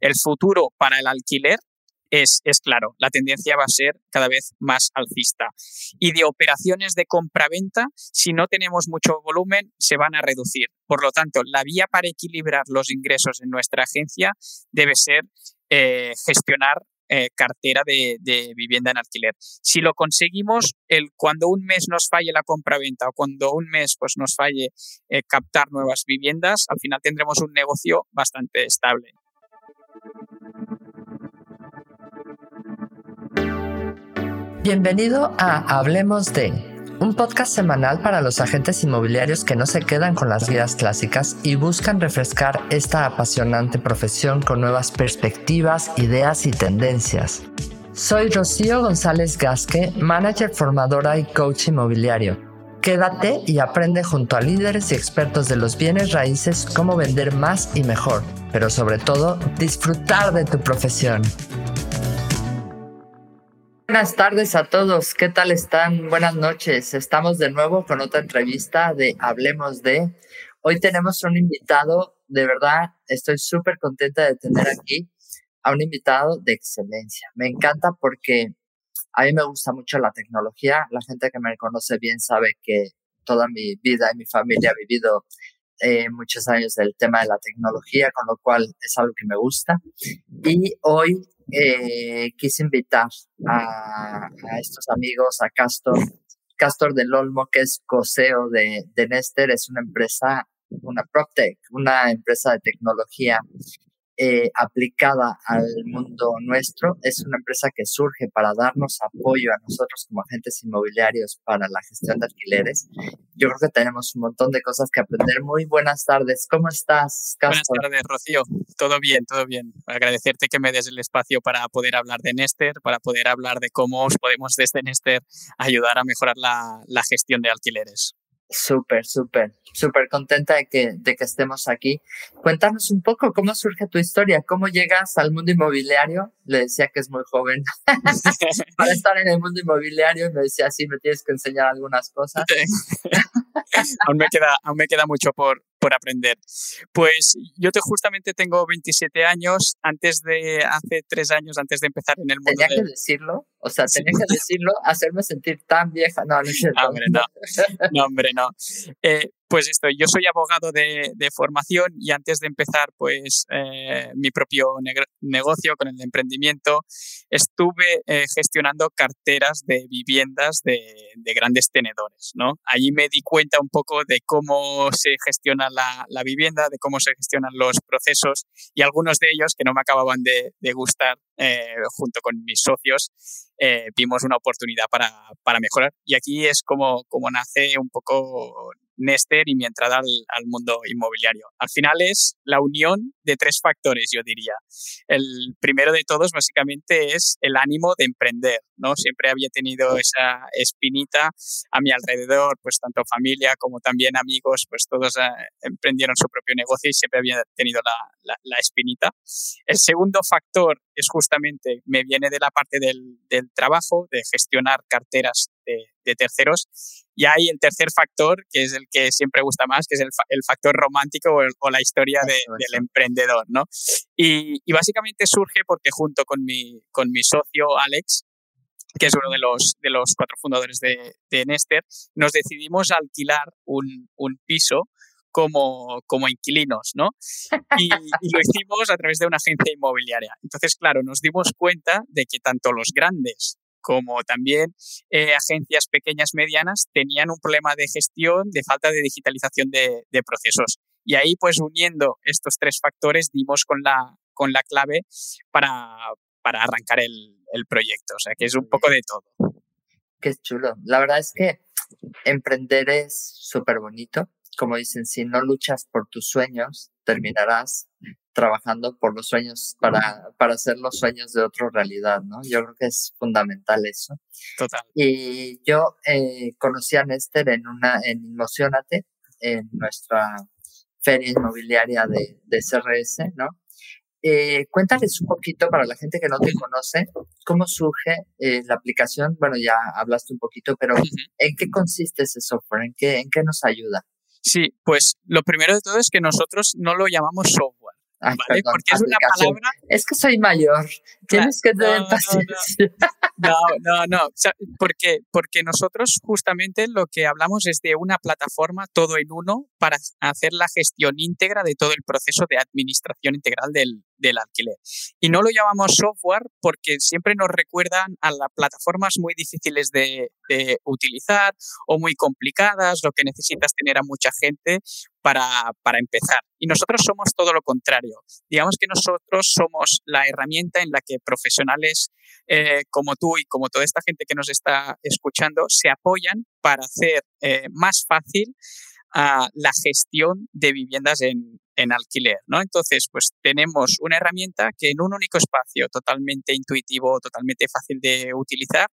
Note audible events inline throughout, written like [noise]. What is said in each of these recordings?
El futuro para el alquiler es, claro, la tendencia va a ser cada vez más alcista. Y de operaciones de compra-venta, si no tenemos mucho volumen, se van a reducir. Por lo tanto, la vía para equilibrar los ingresos en nuestra agencia debe ser eh, gestionar eh, cartera de, vivienda en alquiler. Si lo conseguimos, cuando un mes nos falle la compra-venta o cuando un mes pues, nos falle eh, captar nuevas viviendas, al final tendremos un negocio bastante estable. Bienvenido a Hablemos de, un podcast semanal para los agentes inmobiliarios que no se quedan con las guías clásicas y buscan refrescar esta apasionante profesión con nuevas perspectivas, ideas y tendencias. Soy Rocío González Gasque, manager formadora y coach inmobiliario. Quédate y aprende junto a líderes y expertos de los bienes raíces cómo vender más y mejor, pero sobre todo disfrutar de tu profesión. Buenas tardes a todos, ¿qué tal están? Buenas noches. Estamos de nuevo con otra entrevista de Hablemos de. Hoy tenemos un invitado, de verdad, estoy súper contenta de tener aquí a un invitado de excelencia. Me encanta porque a mí me gusta mucho la tecnología. La gente que me conoce bien sabe que toda mi vida y mi familia ha vivido eh, muchos años del tema de la tecnología, con lo cual es algo que me gusta. Y hoy eh, quise invitar a, estos amigos, a Castor, Castor del Olmo, que es coseo de, de Nester, es una empresa, una PropTech, una empresa de tecnología eh, aplicada al mundo nuestro. Es una empresa que surge para darnos apoyo a nosotros como agentes inmobiliarios para la gestión de alquileres. Yo creo que tenemos un montón de cosas que aprender. Muy buenas tardes. ¿Cómo estás, Buenas tardes, Rocío. Todo bien, todo bien. Agradecerte que me des el espacio para poder hablar de Nester, para poder hablar de cómo os podemos desde Nester ayudar a mejorar la, la gestión de alquileres. Súper, súper, súper contenta de que, de que estemos aquí. Cuéntanos un poco cómo surge tu historia, cómo llegas al mundo inmobiliario. Le decía que es muy joven [laughs] para estar en el mundo inmobiliario. Me decía, sí, me tienes que enseñar algunas cosas. [laughs] aún, me queda, aún me queda mucho por, por aprender. Pues yo te, justamente tengo 27 años. Antes de, hace tres años, antes de empezar en el mundo. Tenía que decirlo. O sea, tenía que decirlo, hacerme sentir tan vieja. No, no es cierto. No, hombre, no. [laughs] No, hombre, no. Eh, pues esto, yo soy abogado de, formación y antes de empezar pues eh, mi propio negocio con el emprendimiento, estuve eh, gestionando carteras de viviendas de, grandes tenedores, ¿no? Allí me di cuenta un poco de cómo se gestiona la, vivienda, de cómo se gestionan los procesos y algunos de ellos que no me acababan de, gustar eh, junto con mis socios, vimos una oportunidad para, para, mejorar. Y aquí es como, como nace un poco Nester y mi entrada al, mundo inmobiliario. Al final es la unión de tres factores, yo diría. El primero de todos, básicamente, es el ánimo de emprender, ¿no? Siempre había tenido esa espinita a mi alrededor, pues tanto familia como también amigos, pues todos eh, emprendieron su propio negocio y siempre había tenido la, la, espinita. El segundo factor es justamente, me viene de la parte del, del trabajo, de gestionar carteras de, de terceros y hay el tercer factor, que es el que siempre gusta más, que es el, el factor romántico o, la historia del emprendedor, ¿no? Y, y, básicamente surge porque junto con mi, con mi socio Alex, que es uno de los, de los cuatro fundadores de, de Nester, nos decidimos alquilar un, un piso como, como inquilinos, ¿no? Y, y, lo hicimos a través de una agencia inmobiliaria. Entonces, claro, nos dimos cuenta de que tanto los grandes como también eh, agencias pequeñas, medianas, tenían un problema de gestión, de falta de digitalización de, procesos. Y ahí, pues uniendo estos tres factores, dimos con la, con la clave para, para arrancar el, el proyecto. O sea, que es un poco de todo. Qué chulo. La verdad es que emprender es súper bonito. Como dicen, si no luchas por tus sueños, terminarás trabajando por los sueños para, para hacer los sueños de otro realidad, ¿no? Yo creo que es fundamental eso. Total. Y yo eh, conocí a Néstor en una, en Emocionate, en nuestra feria inmobiliaria de, de CRS, ¿no? Eh, cuéntales un poquito para la gente que no te conoce, cómo surge eh, la aplicación. Bueno, ya hablaste un poquito, pero ¿en qué consiste ese software? ¿En qué, ¿En qué nos ayuda? Sí, pues lo primero de todo es que nosotros no lo llamamos software ¿vale? Porque es una palabra... Es que soy mayor, tienes que tener paciencia. No, no, no, porque, porque nosotros justamente lo que hablamos es de una plataforma todo en uno para hacer la gestión íntegra de todo el proceso de administración integral del, del alquiler. Y no lo llamamos software porque siempre nos recuerdan a las plataformas muy difíciles de, de utilizar o muy complicadas, lo que necesitas tener a mucha gente para, para, empezar. Y nosotros somos todo lo contrario. Digamos que nosotros somos la herramienta en la que profesionales eh, como tú y como toda esta gente que nos está escuchando se apoyan para hacer eh, más fácil uh, la gestión de viviendas en, en alquiler, ¿no? Entonces, pues tenemos una herramienta que en un único espacio totalmente intuitivo, totalmente fácil de utilizar,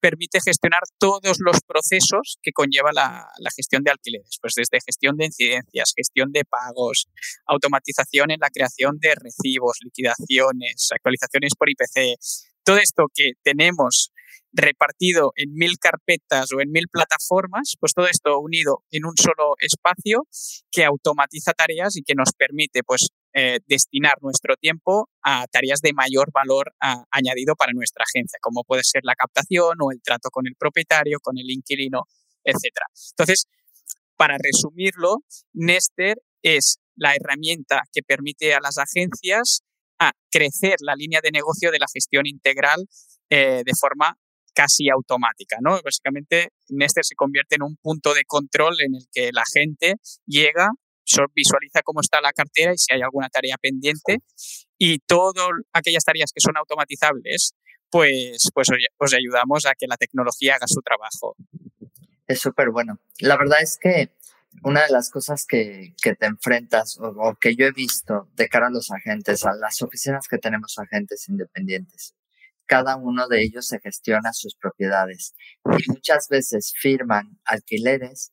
permite gestionar todos los procesos que conlleva la, la gestión de alquileres, pues desde gestión de incidencias, gestión de pagos, automatización en la creación de recibos, liquidaciones, actualizaciones por IPC, todo esto que tenemos repartido en mil carpetas o en mil plataformas, pues todo esto unido en un solo espacio que automatiza tareas y que nos permite pues eh, destinar nuestro tiempo a tareas de mayor valor añadido para nuestra agencia, como puede ser la captación o el trato con el propietario, con el inquilino, etc. Entonces, para resumirlo, Nester es la herramienta que permite a las agencias a crecer la línea de negocio de la gestión integral eh, de forma casi automática, ¿no? Básicamente, Nester se convierte en un punto de control en el que la gente llega, visualiza cómo está la cartera y si hay alguna tarea pendiente y todas aquellas tareas que son automatizables, pues, pues os ayudamos a que la tecnología haga su trabajo. Es súper bueno. La verdad es que una de las cosas que, que te enfrentas o, o, que yo he visto de cara a los agentes, a las oficinas que tenemos agentes independientes, cada uno de ellos se gestiona sus propiedades. Y muchas veces firman alquileres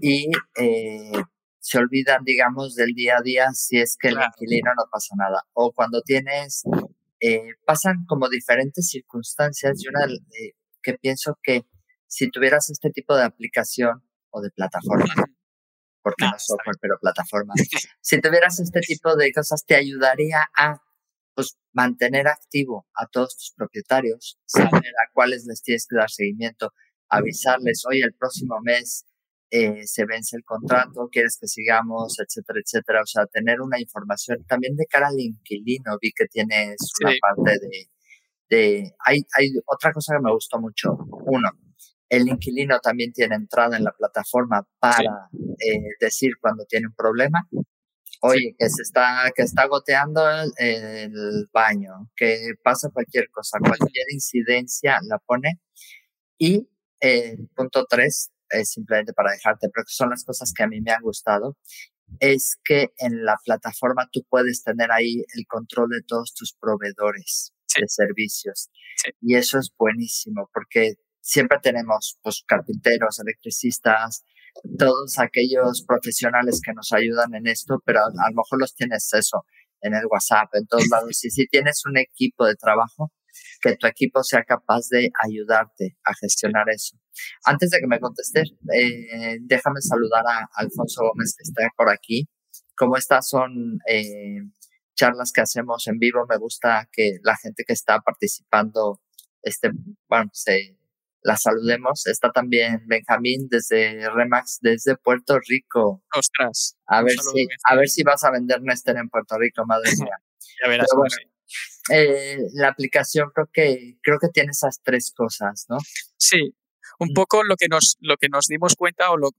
y eh, se olvidan, digamos, del día a día si es que el inquilino no pasa nada. O cuando tienes, eh, pasan como diferentes circunstancias y una eh, que pienso que si tuvieras este tipo de aplicación o de plataforma, porque no, no software, pero plataforma, [laughs] si tuvieras este tipo de cosas te ayudaría a pues mantener activo a todos tus propietarios, saber a cuáles les tienes que dar seguimiento, avisarles, oye, el próximo mes eh, se vence el contrato, quieres que sigamos, etcétera, etcétera. O sea, tener una información también de cara al inquilino. Vi que tienes una parte de, de hay, hay otra cosa que me gustó mucho. Uno, el inquilino también tiene entrada en la plataforma para eh, decir cuando tiene un problema oye, que se está, que está goteando el, baño, que pasa cualquier cosa, cualquier incidencia la pone. Y eh, punto tres, es simplemente para dejarte, pero que son las cosas que a mí me han gustado, es que en la plataforma tú puedes tener ahí el control de todos tus proveedores de servicios. Y eso es buenísimo porque siempre tenemos pues carpinteros, electricistas, todos aquellos profesionales que nos ayudan en esto, pero a, lo mejor los tienes eso en el WhatsApp, en todos lados. Y si tienes un equipo de trabajo, que tu equipo sea capaz de ayudarte a gestionar eso. Antes de que me contestes, eh, déjame saludar a Alfonso Gómez que está por aquí. Como estas son eh, charlas que hacemos en vivo, me gusta que la gente que está participando este, bueno, se, la saludemos. Está también Benjamín desde Remax, desde Puerto Rico. Ostras. A ver, si, a ver si vas a vender Nester en Puerto Rico, madre mía. [laughs] ya verás. eh, la aplicación creo que, creo que tiene esas tres cosas, ¿no? Sí, un poco lo que nos, lo que nos dimos cuenta o, lo,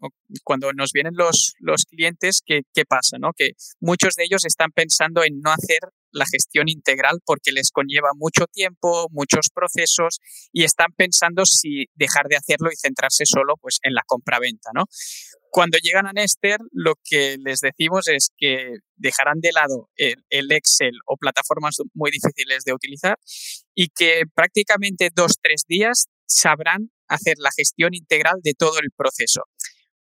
cuando nos vienen los, los clientes, que, ¿qué pasa? ¿no? Que muchos de ellos están pensando en no hacer la gestión integral porque les conlleva mucho tiempo, muchos procesos y están pensando si dejar de hacerlo y centrarse solo pues, en la compra-venta. ¿no? Cuando llegan a Nester, lo que les decimos es que dejarán de lado el, el Excel o plataformas muy difíciles de utilizar y que prácticamente dos, tres días sabrán hacer la gestión integral de todo el proceso.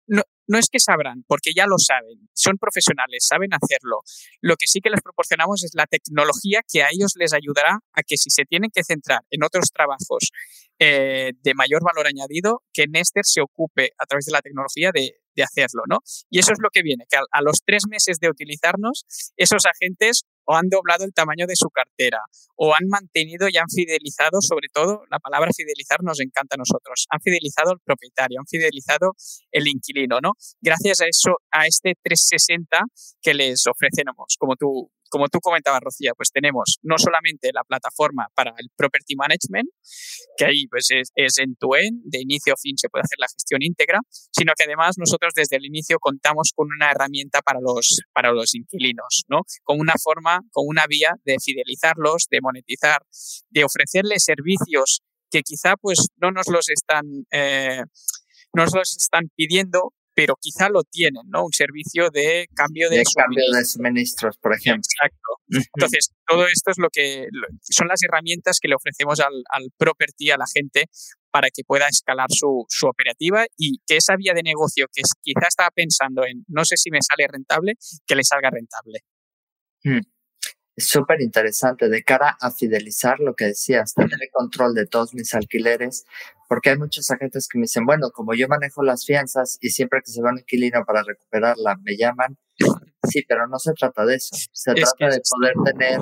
No, no es que sabrán, porque ya lo saben, son profesionales, saben hacerlo. Lo que sí que les proporcionamos es la tecnología que a ellos les ayudará a que si se tienen que centrar en otros trabajos eh, de mayor valor añadido, que Nester se ocupe a través de la tecnología de, hacerlo, ¿no? Y eso es lo que viene, que a, los tres meses de utilizarnos, esos agentes o han doblado el tamaño de su cartera, o han mantenido y han fidelizado, sobre todo, la palabra fidelizar nos encanta a nosotros, han fidelizado al propietario, han fidelizado el inquilino, ¿no? Gracias a eso, a este 360 que les ofrecemos, como tú, como tú comentabas, Rocía, pues tenemos no solamente la plataforma para el property management, que ahí pues es, es en tu end, de inicio a fin se puede hacer la gestión íntegra, sino que además nosotros desde el inicio contamos con una herramienta para los, para los inquilinos, ¿no? Con una forma, con una vía de fidelizarlos, de monetizar, de ofrecerles servicios que quizá pues no nos los están, eh, nos los están pidiendo, pero quizá lo tienen, ¿no? Un servicio de cambio de, de cambio de suministros, por ejemplo. Exacto. Entonces, todo esto es lo que son las herramientas que le ofrecemos al, al property, a la gente, para que pueda escalar su, su, operativa y que esa vía de negocio que es, quizá estaba pensando en no sé si me sale rentable, que le salga rentable. Mm. Es súper interesante de cara a fidelizar lo que decías, tener el control de todos mis alquileres, porque hay muchos agentes que me dicen, bueno, como yo manejo las fianzas y siempre que se va un inquilino para recuperarla me llaman, sí, pero no se trata de eso, se trata de poder tener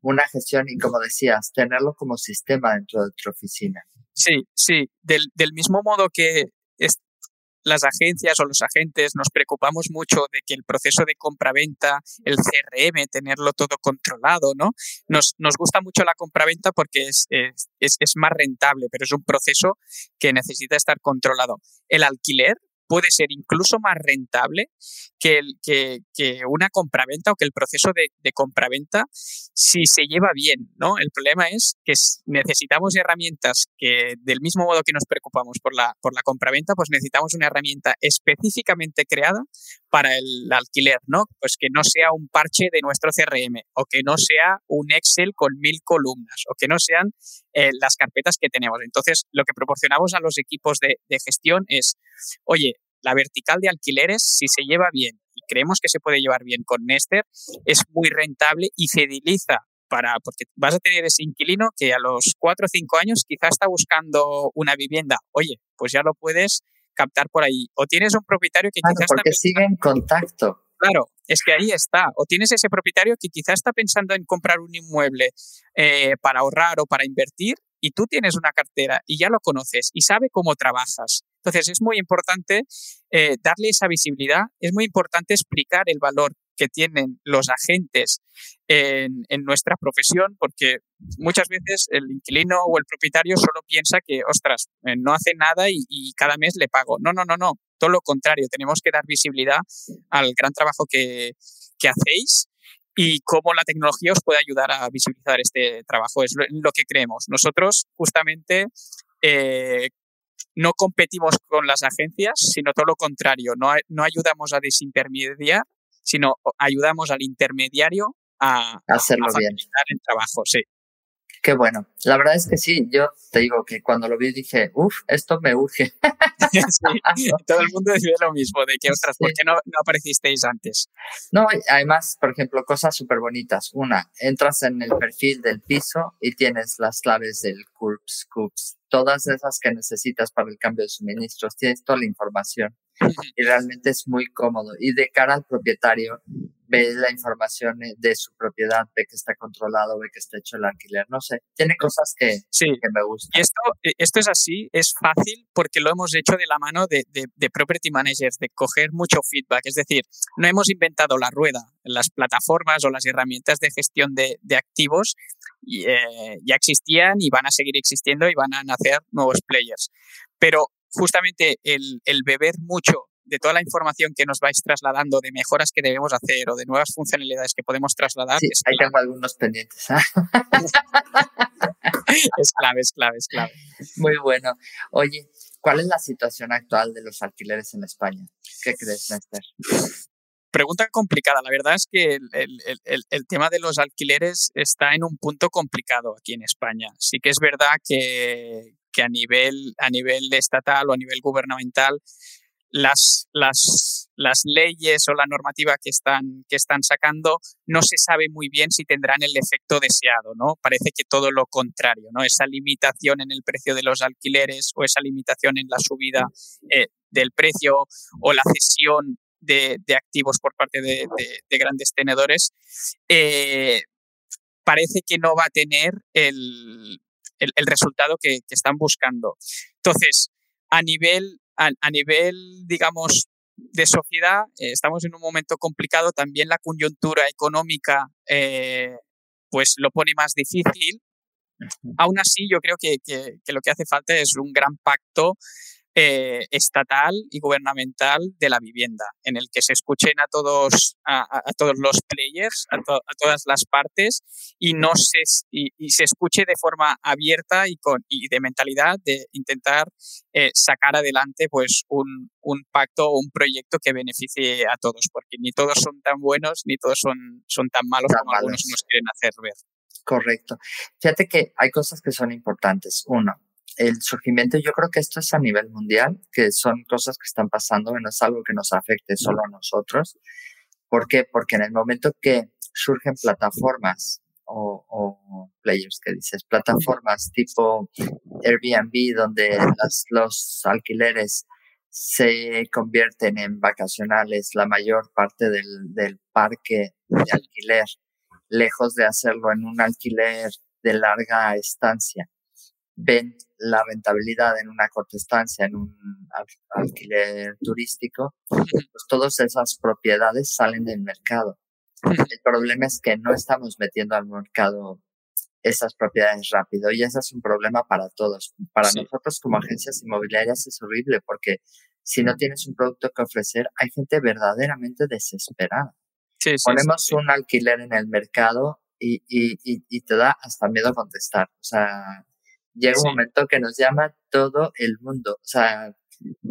una gestión y como decías, tenerlo como sistema dentro de tu oficina. Sí, sí, del, del mismo modo que las agencias o los agentes nos preocupamos mucho de que el proceso de compra-venta, el CRM, tenerlo todo controlado, ¿no? Nos, nos gusta mucho la compra-venta porque es, es, es, más rentable, pero es un proceso que necesita estar controlado. El alquiler puede ser incluso más rentable que, que una compraventa o que el proceso de, de compraventa si se lleva bien, ¿no? El problema es que necesitamos herramientas que, del mismo modo que nos preocupamos por la, por la compraventa, pues necesitamos una herramienta específicamente creada para el alquiler, ¿no? Pues que no sea un parche de nuestro CRM o que no sea un Excel con mil columnas o que no sean eh, las carpetas que tenemos. Entonces, lo que proporcionamos a los equipos de, de gestión es, oye, la vertical de alquileres, si se lleva bien y creemos que se puede llevar bien con Nester, es muy rentable y fideliza para, porque vas a tener ese inquilino que a los cuatro o cinco años quizás está buscando una vivienda. Oye, pues ya lo puedes captar por ahí. O tienes un propietario que quizás porque sigue en contacto. Claro, es que ahí está. O tienes ese propietario que quizás está pensando en comprar un inmueble eh, para ahorrar o para invertir y tú tienes una cartera y ya lo conoces y sabe cómo trabajas. Entonces es muy importante eh, darle esa visibilidad, es muy importante explicar el valor que tienen los agentes en, nuestra profesión, porque muchas veces el inquilino o el propietario solo piensa que, ostras, eh, no hace nada y, cada mes le pago. No, no, no, no. Todo lo contrario, tenemos que dar visibilidad al gran trabajo que, hacéis y cómo la tecnología os puede ayudar a visibilizar este trabajo. Es lo, lo que creemos. Nosotros justamente eh, no competimos con las agencias, sino todo lo contrario. No, no ayudamos a desintermediar, sino ayudamos al intermediario a, hacerlo a bien. el trabajo. Sí. Qué bueno. La verdad es que sí, yo te digo que cuando lo vi dije, uff, esto me urge. [laughs] sí, todo el mundo dice lo mismo, de que, ostras, ¿por qué no, no aparecisteis antes? No, además, por ejemplo, cosas súper bonitas. Una, entras en el perfil del piso y tienes las claves del CURPS, CUPS, todas esas que necesitas para el cambio de suministros, tienes toda la información y realmente es muy cómodo. Y de cara al propietario, ve la información eh, de su propiedad, ve que está controlado, ve que está hecho el alquiler, no sé, tiene cosas que, sí. que me gustan. Y esto, eh, esto es así, es fácil porque lo hemos hecho de la mano de, de, de, property managers, de coger mucho feedback, es decir, no hemos inventado la rueda, las plataformas o las herramientas de gestión de, de activos eh, ya existían y van a seguir existiendo y van a nacer nuevos players. Pero justamente el, el beber mucho de toda la información que nos vais trasladando, de mejoras que debemos hacer o de nuevas funcionalidades que podemos trasladar. Sí, es ahí tengo algunos pendientes. ¿eh? [laughs] es clave, es clave, es clave. Muy bueno. Oye, ¿cuál es la situación actual de los alquileres en España? ¿Qué crees, Néstor? Pregunta complicada. La verdad es que el, el, el, el, tema de los alquileres está en un punto complicado aquí en España. Sí que es verdad que, que a, nivel, a nivel estatal o a nivel gubernamental las, las, las, leyes o la normativa que están, que están sacando no se sabe muy bien si tendrán el efecto deseado, ¿no? Parece que todo lo contrario, ¿no? Esa limitación en el precio de los alquileres o esa limitación en la subida eh, del precio o la cesión de, activos por parte de, grandes tenedores, eh, parece que no va a tener el, el, resultado que, que están buscando. Entonces, a nivel a, nivel, digamos, de sociedad, eh, estamos en un momento complicado, también la coyuntura económica eh, pues lo pone más difícil. Aún así, yo creo que, que, lo que hace falta es un gran pacto eh, estatal y gubernamental de la vivienda, en el que se escuchen a todos, a, todos los players, a, todas las partes y, no se, y, se escuche de forma abierta y, con, y de mentalidad de intentar eh, sacar adelante pues, un, un pacto o un proyecto que beneficie a todos, porque ni todos son tan buenos ni todos son, son tan malos como algunos nos quieren hacer ver. Correcto. Fíjate que hay cosas que son importantes. Uno, el surgimiento, yo creo que esto es a nivel mundial, que son cosas que están pasando, no es algo que nos afecte solo a nosotros. ¿Por qué? Porque en el momento que surgen plataformas o, players que dices, plataformas tipo Airbnb, donde los alquileres se convierten en vacacionales, la mayor parte del, del parque de alquiler, lejos de hacerlo en un alquiler de larga estancia, ven la rentabilidad en una corta estancia, en un alquiler turístico, pues todas esas propiedades salen del mercado. El problema es que no estamos metiendo al mercado esas propiedades rápido y ese es un problema para todos. Para nosotros como agencias inmobiliarias es horrible porque si no tienes un producto que ofrecer, hay gente verdaderamente desesperada. Ponemos un alquiler en el mercado y, y, y, te da hasta miedo contestar. O sea, llega un momento que nos llama todo el mundo. O sea,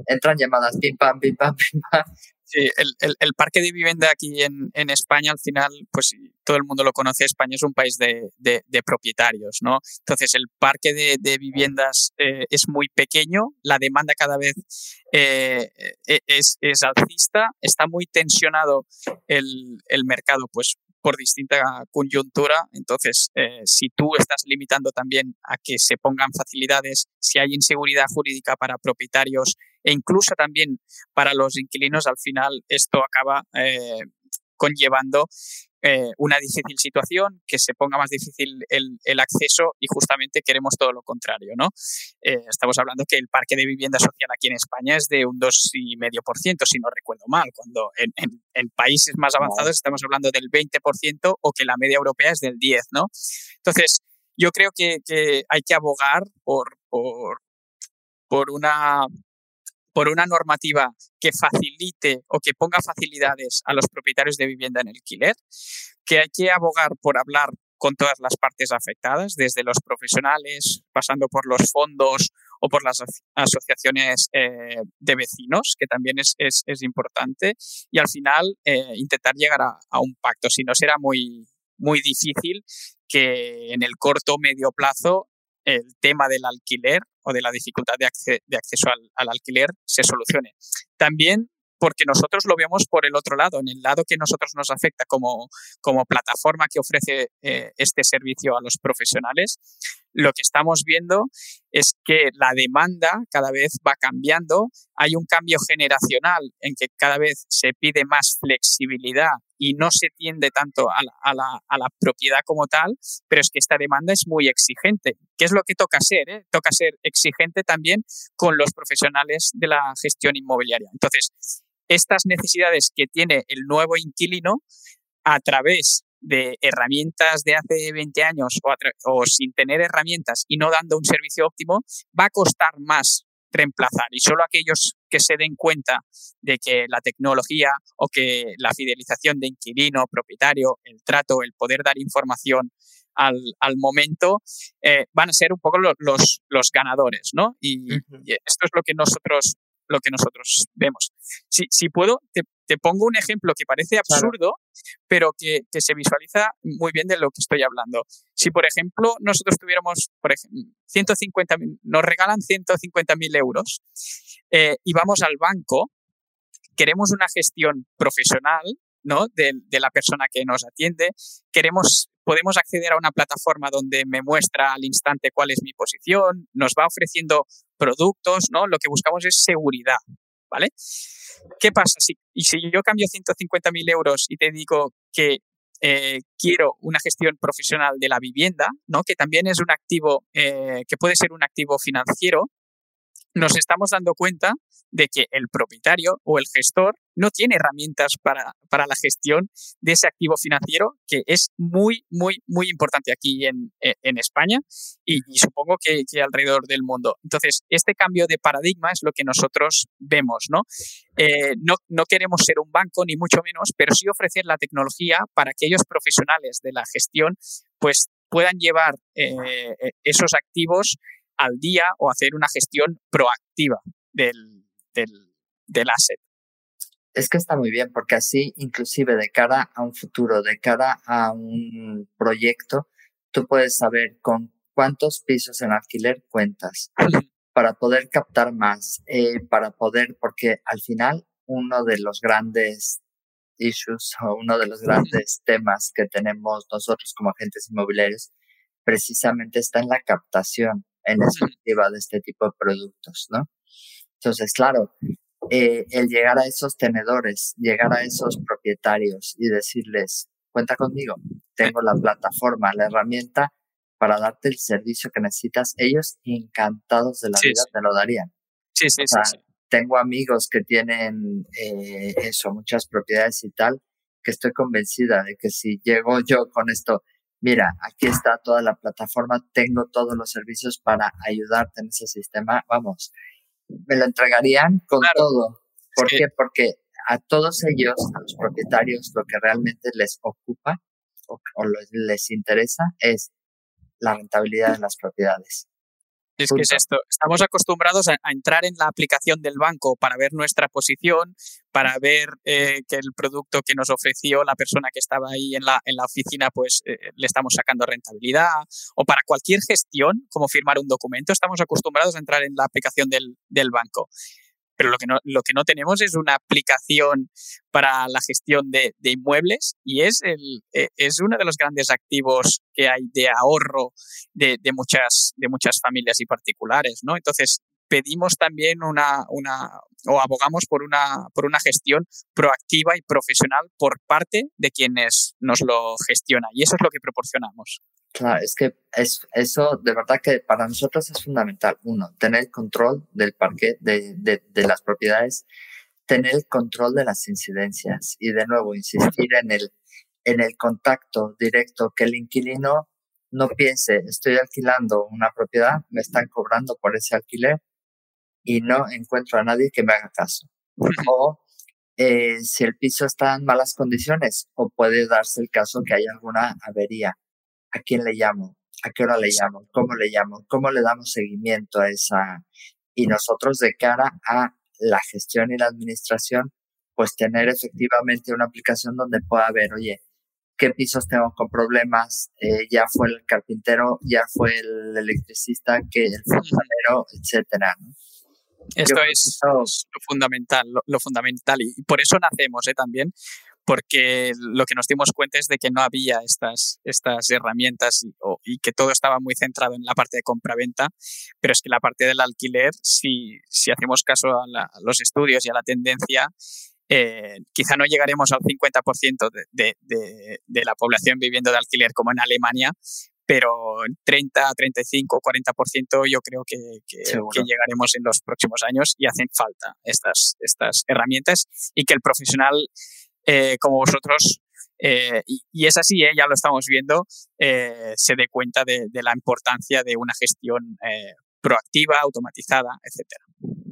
entran llamadas pim pam, pim pam, [laughs] pim pam. Sí, el, el, parque de vivienda aquí en, en, España, al final, pues todo el mundo lo conoce, España es un país de, de, de propietarios, ¿no? Entonces, el parque de, de viviendas eh, es muy pequeño, la demanda cada vez eh, e, es, es, alcista, está muy tensionado el, el mercado, pues por distinta coyuntura. Entonces, eh, si tú estás limitando también a que se pongan facilidades, si hay inseguridad jurídica para propietarios e incluso también para los inquilinos, al final esto acaba eh, conllevando eh, una difícil situación, que se ponga más difícil el, acceso y justamente queremos todo lo contrario, ¿no? Eh, estamos hablando que el parque de vivienda social aquí en España es de un 2,5%, si no recuerdo mal, cuando en, países más avanzados estamos hablando del 20% o que la media europea es del 10%, ¿no? Entonces, yo creo que, hay que abogar por, por, por una por una normativa que facilite o que ponga facilidades a los propietarios de vivienda en alquiler, que hay que abogar por hablar con todas las partes afectadas, desde los profesionales, pasando por los fondos o por las asociaciones eh, de vecinos, que también es, importante, y al final eh, intentar llegar a, a, un pacto. Si no, será muy, muy difícil que en el corto o medio plazo el tema del alquiler o de la dificultad de, acceso al, alquiler se solucione. También porque nosotros lo vemos por el otro lado, en el lado que nosotros nos afecta como, como plataforma que ofrece eh, este servicio a los profesionales, lo que estamos viendo es que la demanda cada vez va cambiando, hay un cambio generacional en que cada vez se pide más flexibilidad y no se tiende tanto a la, propiedad como tal, pero es que esta demanda es muy exigente. ¿Qué es lo que toca ser? Eh? Toca ser exigente también con los profesionales de la gestión inmobiliaria. Entonces, estas necesidades que tiene el nuevo inquilino a través de herramientas de hace 20 años o, sin tener herramientas y no dando un servicio óptimo, va a costar más reemplazar. Y solo aquellos que se den cuenta de que la tecnología o que la fidelización de inquilino, propietario, el trato, el poder dar información al, momento, eh, van a ser un poco los, los, ganadores, ¿no? Y, y, esto es lo que nosotros lo que nosotros vemos. Si, si puedo, te, te, pongo un ejemplo que parece absurdo, pero que, que, se visualiza muy bien de lo que estoy hablando. Si, por ejemplo, nosotros tuviéramos, por ejemplo, 150, nos regalan 150.000 euros eh, y vamos al banco queremos una gestión profesional ¿no? De, de, la persona que nos atiende. Queremos, podemos acceder a una plataforma donde me muestra al instante cuál es mi posición, nos va ofreciendo productos, ¿no? Lo que buscamos es seguridad, ¿vale? ¿Qué pasa? Si, y si yo cambio 150.000 euros y te digo que eh, quiero una gestión profesional de la vivienda, ¿no? que también es un activo, eh, que puede ser un activo financiero, nos estamos dando cuenta de que el propietario o el gestor no tiene herramientas para, para la gestión de ese activo financiero, que es muy, muy, muy importante aquí en, e, en España y, supongo que, alrededor del mundo. Entonces, este cambio de paradigma es lo que nosotros vemos, ¿no? Eh, no, no queremos ser un banco, ni mucho menos, pero sí ofrecer la tecnología para que aquellos profesionales de la gestión pues puedan llevar eh, esos activos al día o hacer una gestión proactiva del, del, del asset. Es que está muy bien, porque así, inclusive de cara a un futuro, de cara a un proyecto, tú puedes saber con cuántos pisos en alquiler cuentas [clears throat] para poder captar más, eh, para poder, porque al final uno de los grandes issues o uno de los grandes temas que tenemos nosotros como agentes inmobiliarios precisamente está en la captación en exclusiva de este tipo de productos, ¿no? Entonces, claro, eh, el llegar a esos tenedores, llegar a esos propietarios y decirles, cuenta conmigo, tengo la plataforma, la herramienta para darte el servicio que necesitas, ellos encantados de la vida te lo darían. Sí, sí, sí, Tengo amigos que tienen eh, eso, muchas propiedades y tal, que estoy convencida de que si llego yo con esto, mira, aquí está toda la plataforma, tengo todos los servicios para ayudarte en ese sistema, vamos, me lo entregarían con todo. ¿Por qué? Porque a todos ellos, a los propietarios, lo que realmente les ocupa o, les interesa es la rentabilidad de las propiedades. Es que es esto, estamos acostumbrados a, entrar en la aplicación del banco para ver nuestra posición, para ver eh, que el producto que nos ofreció la persona que estaba ahí en la, en la oficina, pues eh, le estamos sacando rentabilidad, o para cualquier gestión, como firmar un documento, estamos acostumbrados a entrar en la aplicación del, del banco pero lo que no, lo que no tenemos es una aplicación para la gestión de, de inmuebles y es, el, e, es uno de los grandes activos que hay de ahorro de, de, muchas, de muchas familias y particulares, ¿no? Entonces, pedimos también una, una o abogamos por una, por una gestión proactiva y profesional por parte de quienes nos lo gestionan y eso es lo que proporcionamos. Claro, es que es, eso de verdad que para nosotros es fundamental. Uno, tener control del parque, de, de, de las propiedades, tener control de las incidencias y de nuevo insistir en el, en el contacto directo, que el inquilino no piense, estoy alquilando una propiedad, me están cobrando por ese alquiler y no encuentro a nadie que me haga caso. O eh, si el piso está en malas condiciones o puede darse el caso que hay alguna avería. A quién le llamo, a qué hora le llamo, cómo le llamo, cómo le damos seguimiento a esa. Y nosotros de cara a la gestión y la administración, pues tener efectivamente una aplicación donde pueda ver, oye, qué pisos tengo con problemas, eh, ya fue el carpintero, ya fue el electricista, que el fontanero, etcétera. Esto es, lo fundamental, lo, fundamental y por eso nacemos ¿eh? también, porque lo que nos dimos cuenta es de que no había estas, estas herramientas y, que todo estaba muy centrado en la parte de compra-venta, pero es que la parte del alquiler, si, si hacemos caso a, los estudios y a la tendencia, eh, quizá no llegaremos al 50% de, de, de, la población viviendo de alquiler como en Alemania, pero 30, 35, 40% yo creo que, que, que, llegaremos en los próximos años y hacen falta estas, estas herramientas y que el profesional eh, como vosotros, eh, y, es así, eh, ya lo estamos viendo, se dé cuenta de, la importancia de una gestión proactiva, automatizada, etcétera.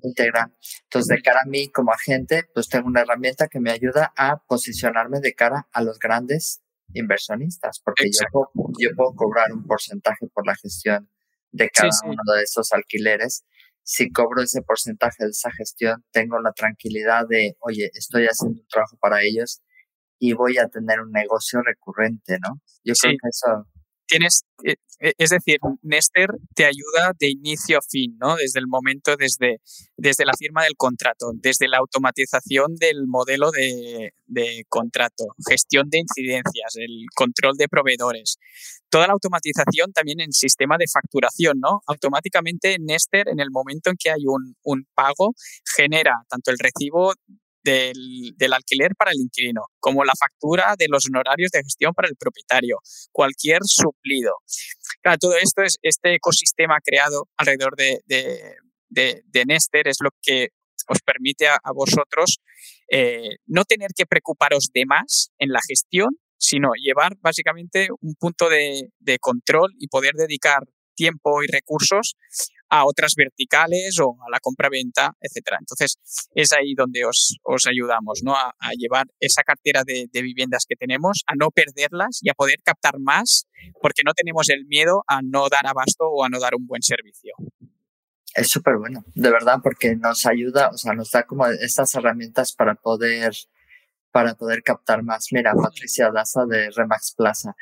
Integral. Entonces, de cara a mí como agente, pues tengo una herramienta que me ayuda a posicionarme de cara a los grandes inversionistas, porque yo puedo, yo puedo, cobrar un porcentaje por la gestión de cada uno de esos alquileres. Si cobro ese porcentaje de esa gestión, tengo la tranquilidad de, oye, estoy haciendo un trabajo para ellos y voy a tener un negocio recurrente, ¿no? Yo creo que eso... tienes, eh, eh, es decir, Nester te ayuda de inicio a fin, ¿no? Desde el momento, desde, desde la firma del contrato, desde la automatización del modelo de, de contrato, gestión de incidencias, el control de proveedores, toda la automatización también en sistema de facturación, ¿no? Automáticamente Nester, en el momento en que hay un, un pago, genera tanto el recibo del, del, alquiler para el inquilino, como la factura de los honorarios de gestión para el propietario, cualquier suplido. Claro, todo esto es este ecosistema creado alrededor de, de, de, de es lo que os permite a, a vosotros eh, no tener que preocuparos de más en la gestión, sino llevar básicamente un punto de, de control y poder dedicar tiempo y recursos a otras verticales o a la compra-venta, etcétera. Entonces, es ahí donde os, os ayudamos, ¿no? A, llevar esa cartera de, de, viviendas que tenemos, a no perderlas y a poder captar más, porque no tenemos el miedo a no dar abasto o a no dar un buen servicio. Es súper bueno, de verdad, porque nos ayuda, o sea, nos da como estas herramientas para poder para poder captar más. Mira, Patricia Daza de Remax Plaza.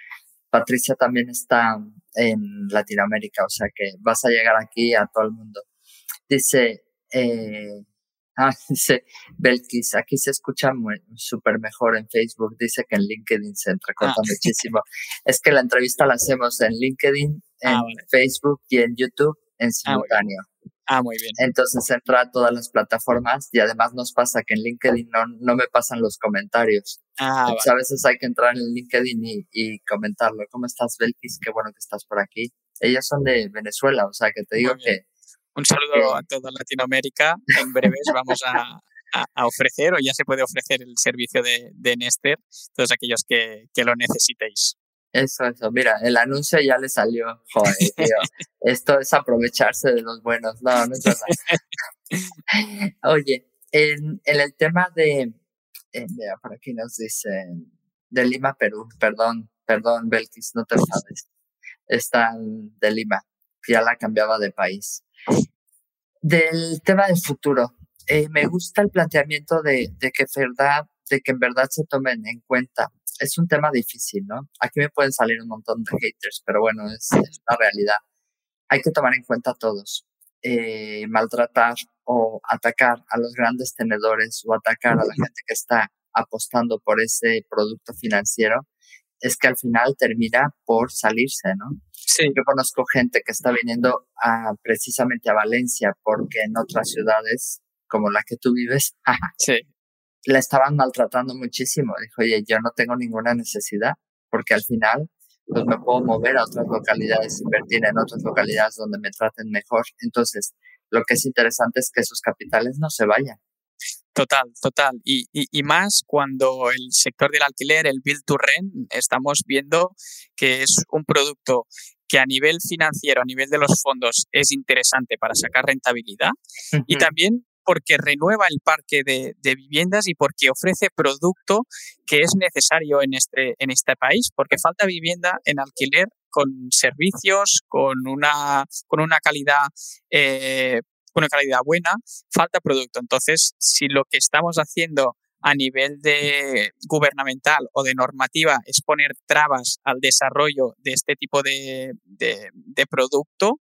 Patricia también está en Latinoamérica, o sea que vas a llegar aquí a todo el mundo. Dice, eh, [laughs] ah, dice Belkis, aquí se escucha súper mejor en Facebook, dice que en LinkedIn se entrecorta ah. [laughs] muchísimo. Es que la entrevista la hacemos en LinkedIn, en ah, vale. Facebook y en YouTube en simultáneo. Ah, muy bien. Entonces entra a todas las plataformas y además nos pasa que en LinkedIn no, no me pasan los comentarios. Ah, Entonces, vale. a veces hay que entrar en LinkedIn y, y comentarlo. ¿Cómo estás, Belkis? Qué bueno que estás por aquí. Ellas son de Venezuela, o sea que te digo que... Un saludo a toda Latinoamérica. En breves vamos a, a, a, ofrecer o ya se puede ofrecer el servicio de, de Nester, todos aquellos que, que lo necesitéis. Eso, eso. Mira, el anuncio ya le salió. Joder, [laughs] tío. Esto es aprovecharse de los buenos. No, no es verdad. [laughs] Oye, en, en, el tema de. Eh, mira, por aquí nos dicen. De Lima, Perú. Perdón, perdón, Belkis, no te sabes. Están de Lima. Ya la cambiaba de país. Del tema del futuro. Eh, me gusta el planteamiento de, de que verdad, de que en verdad se tomen en cuenta es un tema difícil, ¿no? Aquí me pueden salir un montón de haters, pero bueno, es, es la realidad. Hay que tomar en cuenta a todos. Eh, maltratar o atacar a los grandes tenedores o atacar a la gente que está apostando por ese producto financiero es que al final termina por salirse, ¿no? Sí. Yo conozco gente que está viniendo a, precisamente a Valencia porque en otras ciudades como la que tú vives, [laughs] sí la estaban maltratando muchísimo. Dijo, oye, yo no tengo ninguna necesidad, porque al final, pues me puedo mover a otras localidades, invertir en otras localidades donde me traten mejor. Entonces, lo que es interesante es que esos capitales no se vayan. Total, total. Y, y, y, más cuando el sector del alquiler, el build to rent, estamos viendo que es un producto que a nivel financiero, a nivel de los fondos, es interesante para sacar rentabilidad uh -huh. y también porque renueva el parque de, viviendas y porque ofrece producto que es necesario en este, en este país, porque falta vivienda en alquiler con servicios, con una, con una calidad eh, una calidad buena, falta producto. Entonces, si lo que estamos haciendo a nivel de gubernamental o de normativa es poner trabas al desarrollo de este tipo de, de, de producto,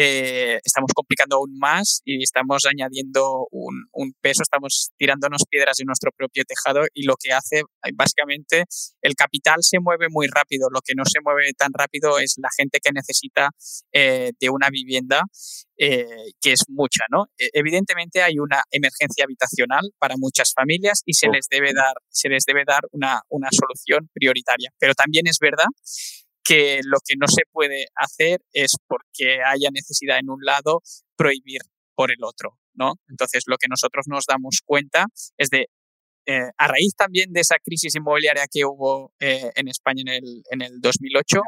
eh, estamos complicando aún más y estamos añadiendo un, un, peso, estamos tirándonos piedras de nuestro propio tejado y lo que hace básicamente el capital se mueve muy rápido, lo que no se mueve tan rápido es la gente que necesita eh, de una vivienda eh, que es mucha, ¿no? Evidentemente hay una emergencia habitacional para muchas familias y se les debe dar, se les debe dar una, una solución prioritaria. Pero también es verdad que lo que no se puede hacer es porque haya necesidad en un lado prohibir por el otro, ¿no? Entonces lo que nosotros nos damos cuenta es de eh, a raíz también de esa crisis inmobiliaria que hubo eh, en España en el, en el 2008,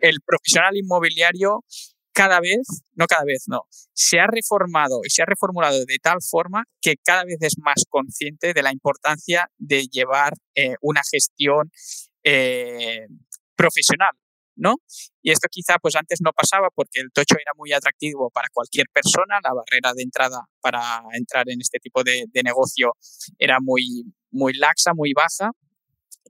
el profesional inmobiliario cada vez, no cada vez, no, se ha reformado y se ha reformulado de tal forma que cada vez es más consciente de la importancia de llevar eh, una gestión eh, profesional, ¿no? Y esto quizá pues antes no pasaba porque el tocho era muy atractivo para cualquier persona, la barrera de entrada para entrar en este tipo de, negocio era muy, muy laxa, muy baja,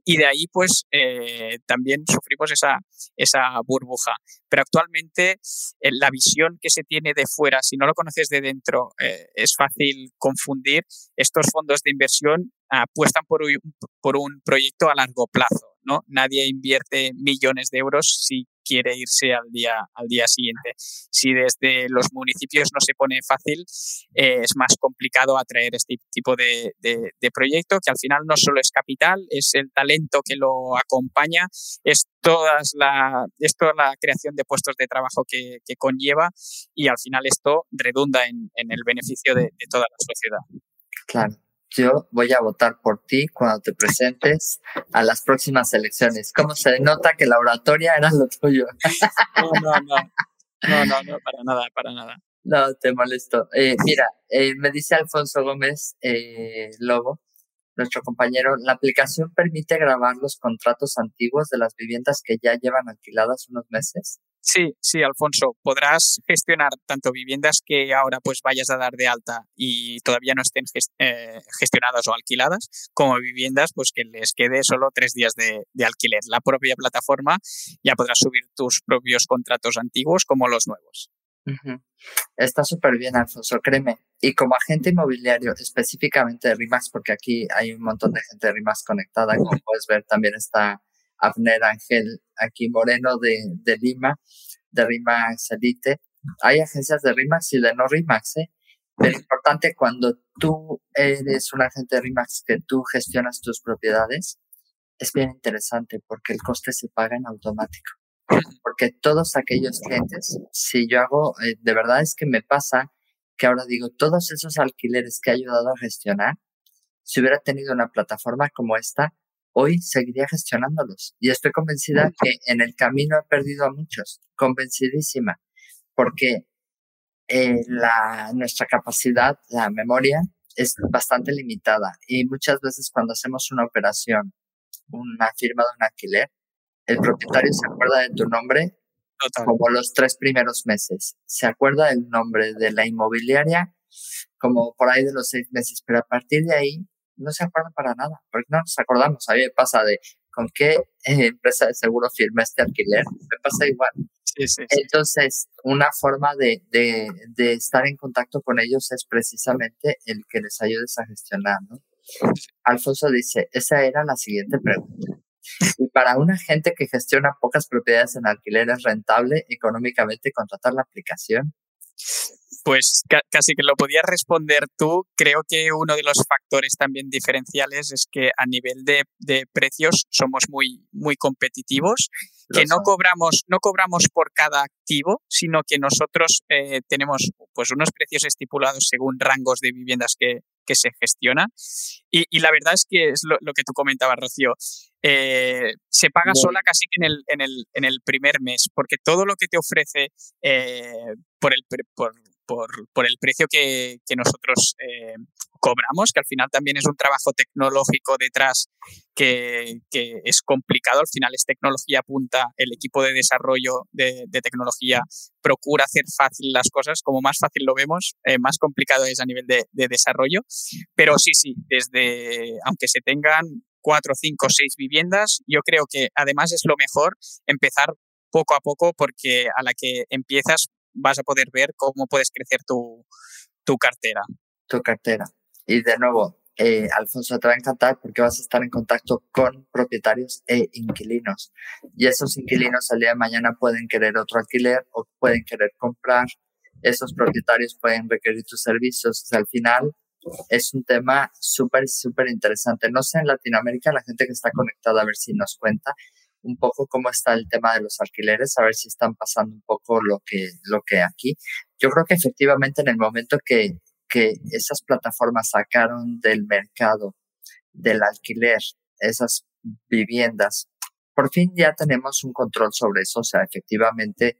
y de ahí pues eh, también sufrimos esa, esa burbuja. Pero actualmente eh, la visión que se tiene de fuera, si no lo conoces de dentro, eh, es fácil confundir. Estos fondos de inversión apuestan por un, por un proyecto a largo plazo. ¿No? Nadie invierte millones de euros si quiere irse al día, al día siguiente. Si desde los municipios no se pone fácil, eh, es más complicado atraer este tipo de, de, proyecto, que al final no solo es capital, es el talento que lo acompaña, es, todas la, es toda la creación de puestos de trabajo que, conlleva y al final esto redunda en, en el beneficio de, de toda la sociedad. Claro yo voy a votar por ti cuando te presentes a las próximas elecciones. ¿Cómo se nota que la oratoria era lo tuyo? No, no, no. No, no, no, para nada, para nada. No, te molesto. Eh, mira, eh, me dice Alfonso Gómez eh, Lobo, nuestro compañero, la aplicación permite grabar los contratos antiguos de las viviendas que ya llevan alquiladas unos meses. Sí, sí, Alfonso, podrás gestionar tanto viviendas que ahora pues vayas a dar de alta y todavía no estén eh, gestionadas o alquiladas, como viviendas pues que les quede solo tres días de, alquiler. La propia plataforma ya podrás subir tus propios contratos antiguos como los nuevos. Está súper bien, Alfonso, créeme. Y como agente inmobiliario, específicamente de RIMAX, porque aquí hay un montón de gente de RIMAX conectada, como [laughs] puedes ver, también está Abner Ángel aquí Moreno de, de Lima, de RIMAX Elite. Hay agencias de RIMAX y de no RIMAX, ¿eh? Pero importante cuando tú eres un agente de RIMAX que tú gestionas tus propiedades, es bien interesante porque el coste se paga en automático. Porque todos aquellos clientes, si yo hago, eh, de verdad es que me pasa que ahora digo, todos esos alquileres que he ayudado a gestionar, si hubiera tenido una plataforma como esta, hoy seguiría gestionándolos. Y estoy convencida que en el camino he perdido a muchos, convencidísima, porque eh, la, nuestra capacidad, la memoria, es bastante limitada. Y muchas veces cuando hacemos una operación, una firma de un alquiler, el propietario se acuerda de tu nombre como los tres primeros meses. Se acuerda del nombre de la inmobiliaria como por ahí de los seis meses, pero a partir de ahí no se acuerdan para nada, porque no nos acordamos. A mí me pasa de con qué eh, empresa de seguro firma este alquiler, me pasa igual. Entonces, una forma de, de, de, estar en contacto con ellos es precisamente el que les ayudes a gestionar, ¿no? Alfonso dice, esa era la siguiente pregunta. Y para una gente que gestiona pocas propiedades en alquiler, ¿es rentable económicamente contratar la aplicación? Pues casi que lo podías responder tú. Creo que uno de los factores también diferenciales es que a nivel de, de precios somos muy, muy competitivos, que no cobramos, no cobramos por cada activo, sino que nosotros eh, tenemos pues unos precios estipulados según rangos de viviendas que, que se gestiona. Y, y, la verdad es que es lo, lo que tú comentabas, Rocío. Eh, se paga sola casi que en el, en, el, en el primer mes, porque todo lo que te ofrece eh, por, el, por, por, el precio que, nosotros eh, cobramos, que al final también es un trabajo tecnológico detrás que, es complicado, al final es tecnología punta, el equipo de desarrollo de, tecnología procura hacer fácil las cosas, como más fácil lo vemos, más complicado es a nivel de, de desarrollo, pero sí, sí, desde, aunque se tengan cuatro, cinco, seis viviendas. Yo creo que además es lo mejor empezar poco a poco porque a la que empiezas vas a poder ver cómo puedes crecer tu, tu cartera. Tu cartera. Y de nuevo, eh, Alfonso, te va a encantar porque vas a estar en contacto con propietarios e inquilinos. Y esos inquilinos al día de mañana pueden querer otro alquiler o pueden querer comprar. Esos propietarios pueden requerir tus servicios. al final, es un tema súper, súper interesante. No sé en Latinoamérica, la gente que está conectada, a ver si nos cuenta un poco cómo está el tema de los alquileres, a ver si están pasando un poco lo que, lo que aquí. Yo creo que efectivamente en el momento que, que esas plataformas sacaron del mercado del alquiler esas viviendas por fin ya tenemos un control sobre eso, o sea, efectivamente,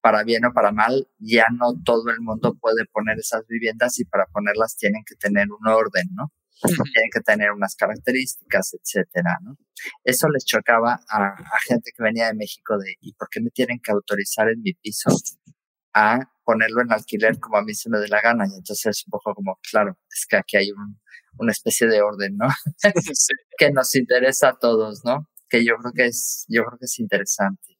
para bien o para mal, ya no todo el mundo puede poner esas viviendas y para ponerlas tienen que tener un orden, ¿no? Tienen que tener unas características, etcétera, ¿no? Eso les chocaba a, gente que venía de México de, ¿y por qué me tienen que autorizar en mi piso a ponerlo en alquiler como a mí se me dé la gana? Y entonces es un poco como, claro, es que aquí hay un, una especie de orden, ¿no? [laughs] [laughs] que nos interesa a todos, ¿no? Que yo creo que es, yo creo que es interesante.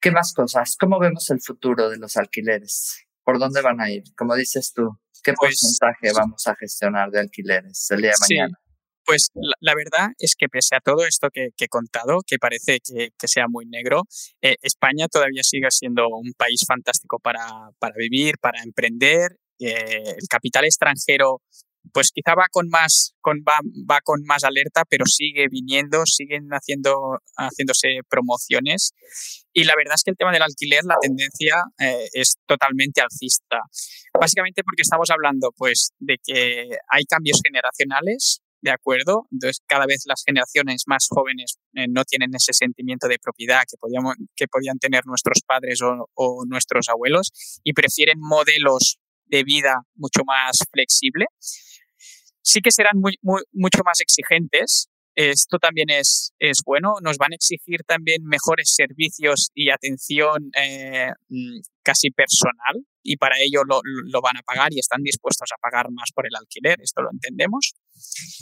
¿Qué más cosas? ¿Cómo vemos el futuro de los alquileres? ¿Por dónde van a ir? Como dices tú, ¿qué pues porcentaje vamos a gestionar de alquileres el día de mañana? Pues la, verdad es que pese a todo esto que, he contado, que parece que, sea muy negro, eh, España todavía sigue siendo un país fantástico para, para vivir, para emprender. Eh, el capital extranjero pues quizá va con más, con, va, va, con más alerta, pero sigue viniendo, siguen haciendo, haciéndose promociones. Y la verdad es que el tema del alquiler, la tendencia eh, es totalmente alcista. Básicamente porque estamos hablando pues de que hay cambios generacionales, ¿de acuerdo? Entonces, cada vez las generaciones más jóvenes eh, no tienen ese sentimiento de propiedad que, podíamos, que podían tener nuestros padres o, o, nuestros abuelos y prefieren modelos de vida mucho más flexible. Sí que serán mucho más exigentes. Esto también es, bueno. Nos van a exigir también mejores servicios y atención eh, mm, casi personal y para ello lo, van a pagar y están dispuestos a pagar más por el alquiler, esto lo entendemos.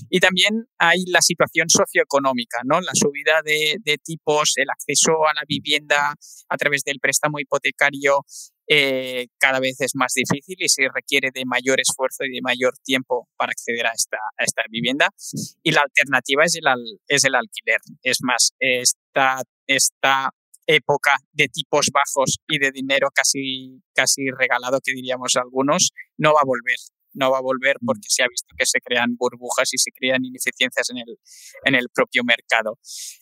Y también hay la situación socioeconómica, ¿no? la subida de tipos, el acceso a la vivienda a través del préstamo hipotecario eh, cada vez es más difícil y se requiere de mayor esfuerzo y de mayor tiempo para acceder a esta, a esta vivienda. Y la alternativa es el, es el alquiler. Es más, esta, esta época de tipos bajos y de dinero casi, casi regalado, que diríamos algunos, no va a volver no va a volver mm. porque se ha visto que se crean burbujas y se crean ineficiencias en el, en el propio mercado.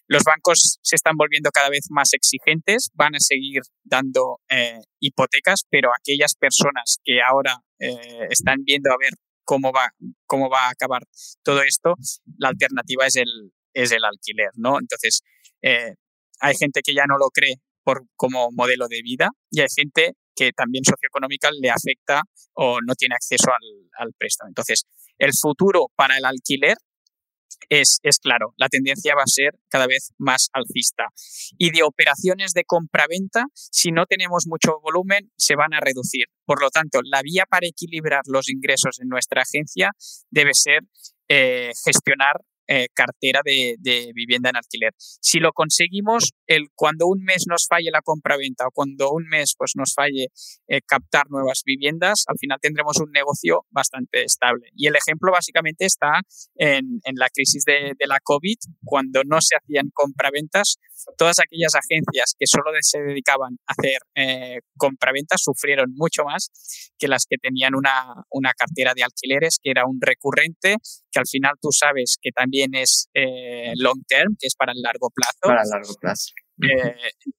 Los bancos se están volviendo cada vez más exigentes, van a seguir dando eh, hipotecas, pero aquellas personas que ahora eh, están viendo a ver cómo va, cómo va a acabar todo esto, la alternativa es el, es el alquiler, ¿no? Entonces, eh, hay gente que ya no lo cree por, como modelo de vida y hay gente que también socioeconómica le afecta o no tiene acceso al, préstamo. Entonces, el futuro para el alquiler es, claro, la tendencia va a ser cada vez más alcista. Y de operaciones de compra-venta, si no tenemos mucho volumen, se van a reducir. Por lo tanto, la vía para equilibrar los ingresos en nuestra agencia debe ser eh, gestionar eh, cartera de, vivienda en alquiler. Si lo conseguimos, el, cuando un mes nos falle la compra-venta o cuando un mes pues, nos falle eh, captar nuevas viviendas, al final tendremos un negocio bastante estable. Y el ejemplo básicamente está en, la crisis de, de, la COVID, cuando no se hacían compraventas, todas aquellas agencias que solo se dedicaban a hacer eh, compraventas sufrieron mucho más que las que tenían una, una cartera de alquileres, que era un recurrente, que al final tú sabes que también es eh, long term, que es para el largo plazo. Para el largo plazo. Eh,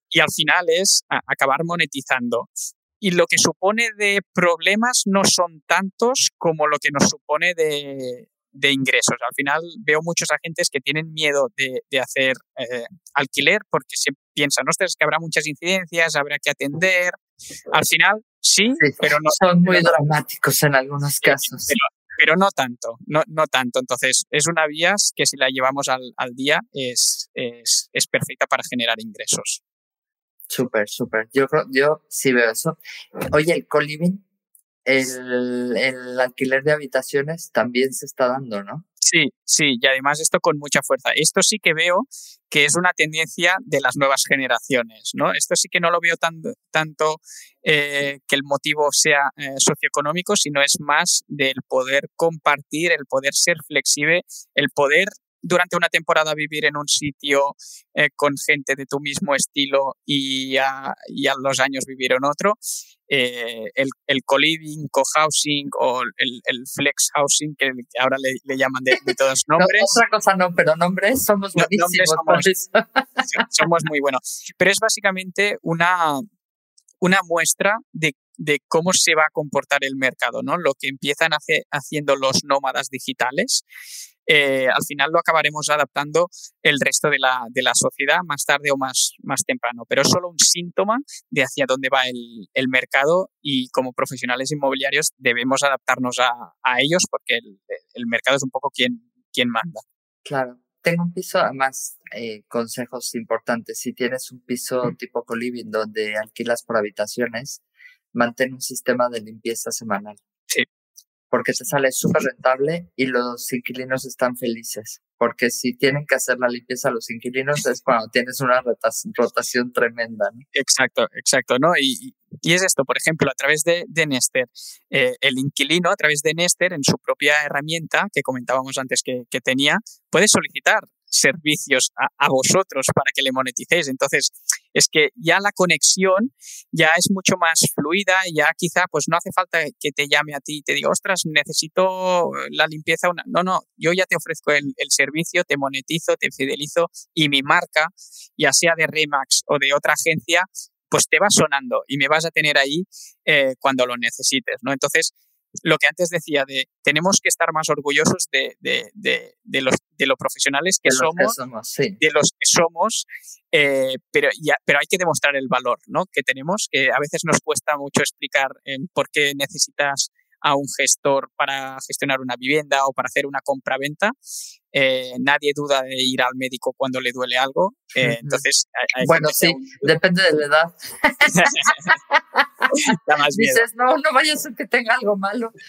y al final es acabar monetizando. Y lo que supone de problemas no son tantos como lo que nos supone de, de ingresos. Al final veo muchos agentes que tienen miedo de, de hacer eh, alquiler porque se piensan, ostras, es que habrá muchas incidencias, habrá que atender. Al final, sí, pero no. Son muy dramáticos en algunos casos. Pero, no tanto, no, no tanto. Entonces, es una vía que si la llevamos al, al día es, es, es perfecta para generar ingresos. Súper, súper. Yo, yo sí veo eso. Oye, el co-living el, el alquiler de habitaciones también se está dando, ¿no? Sí, sí, y además esto con mucha fuerza. Esto sí que veo que es una tendencia de las nuevas generaciones, ¿no? Esto sí que no lo veo tan, tanto eh, que el motivo sea eh, socioeconómico, sino es más del poder compartir, el poder ser flexible, el poder durante una temporada vivir en un sitio eh, con gente de tu mismo estilo y a, y a los años vivir en otro. Eh, el, el co-living, co-housing o el, el, flex housing, que ahora le, le llaman de, todos [laughs] nombres. otra cosa no, pero nombres somos buenísimos. somos, [laughs] somos, muy buenos. Pero es básicamente una, una muestra de de cómo se va a comportar el mercado, ¿no? Lo que empiezan hace, haciendo los nómadas digitales, eh, al final lo acabaremos adaptando el resto de la, de la sociedad más tarde o más, más temprano. Pero es solo un síntoma de hacia dónde va el, el mercado y como profesionales inmobiliarios debemos adaptarnos a, a ellos porque el, el, mercado es un poco quien, quien manda. Claro. Tengo un piso, además, eh, consejos importantes. Si tienes un piso tipo co-living donde alquilas por habitaciones, mantén un sistema de limpieza semanal porque te sale súper rentable y los inquilinos están felices. Porque si tienen que hacer la limpieza a los inquilinos es cuando tienes una rotación tremenda. Exacto, exacto, ¿no? Y, y, es esto, por ejemplo, a través de, de Nester, eh, el inquilino a través de Nester en su propia herramienta que comentábamos antes que, que tenía, puede solicitar servicios a, vosotros para que le moneticéis. Entonces, es que ya la conexión ya es mucho más fluida, ya quizá pues no hace falta que te llame a ti y te diga, ostras, necesito la limpieza. Una... No, no, yo ya te ofrezco el, servicio, te monetizo, te fidelizo y mi marca, ya sea de Remax o de otra agencia, pues te va sonando y me vas a tener ahí eh, cuando lo necesites, ¿no? Entonces, lo que antes decía de tenemos que estar más orgullosos de, de, de, los, de lo profesionales que somos, de los que somos, eh, pero, ya, pero hay que demostrar el valor ¿no? que tenemos, que a veces nos cuesta mucho explicar por qué necesitas a un gestor para gestionar una vivienda o para hacer una compra-venta. Eh, nadie duda de ir al médico cuando le duele algo. Eh, entonces, bueno, sí, depende de la edad. [laughs] [laughs] [laughs] Dices, no, no vayas a que tenga algo malo. [laughs]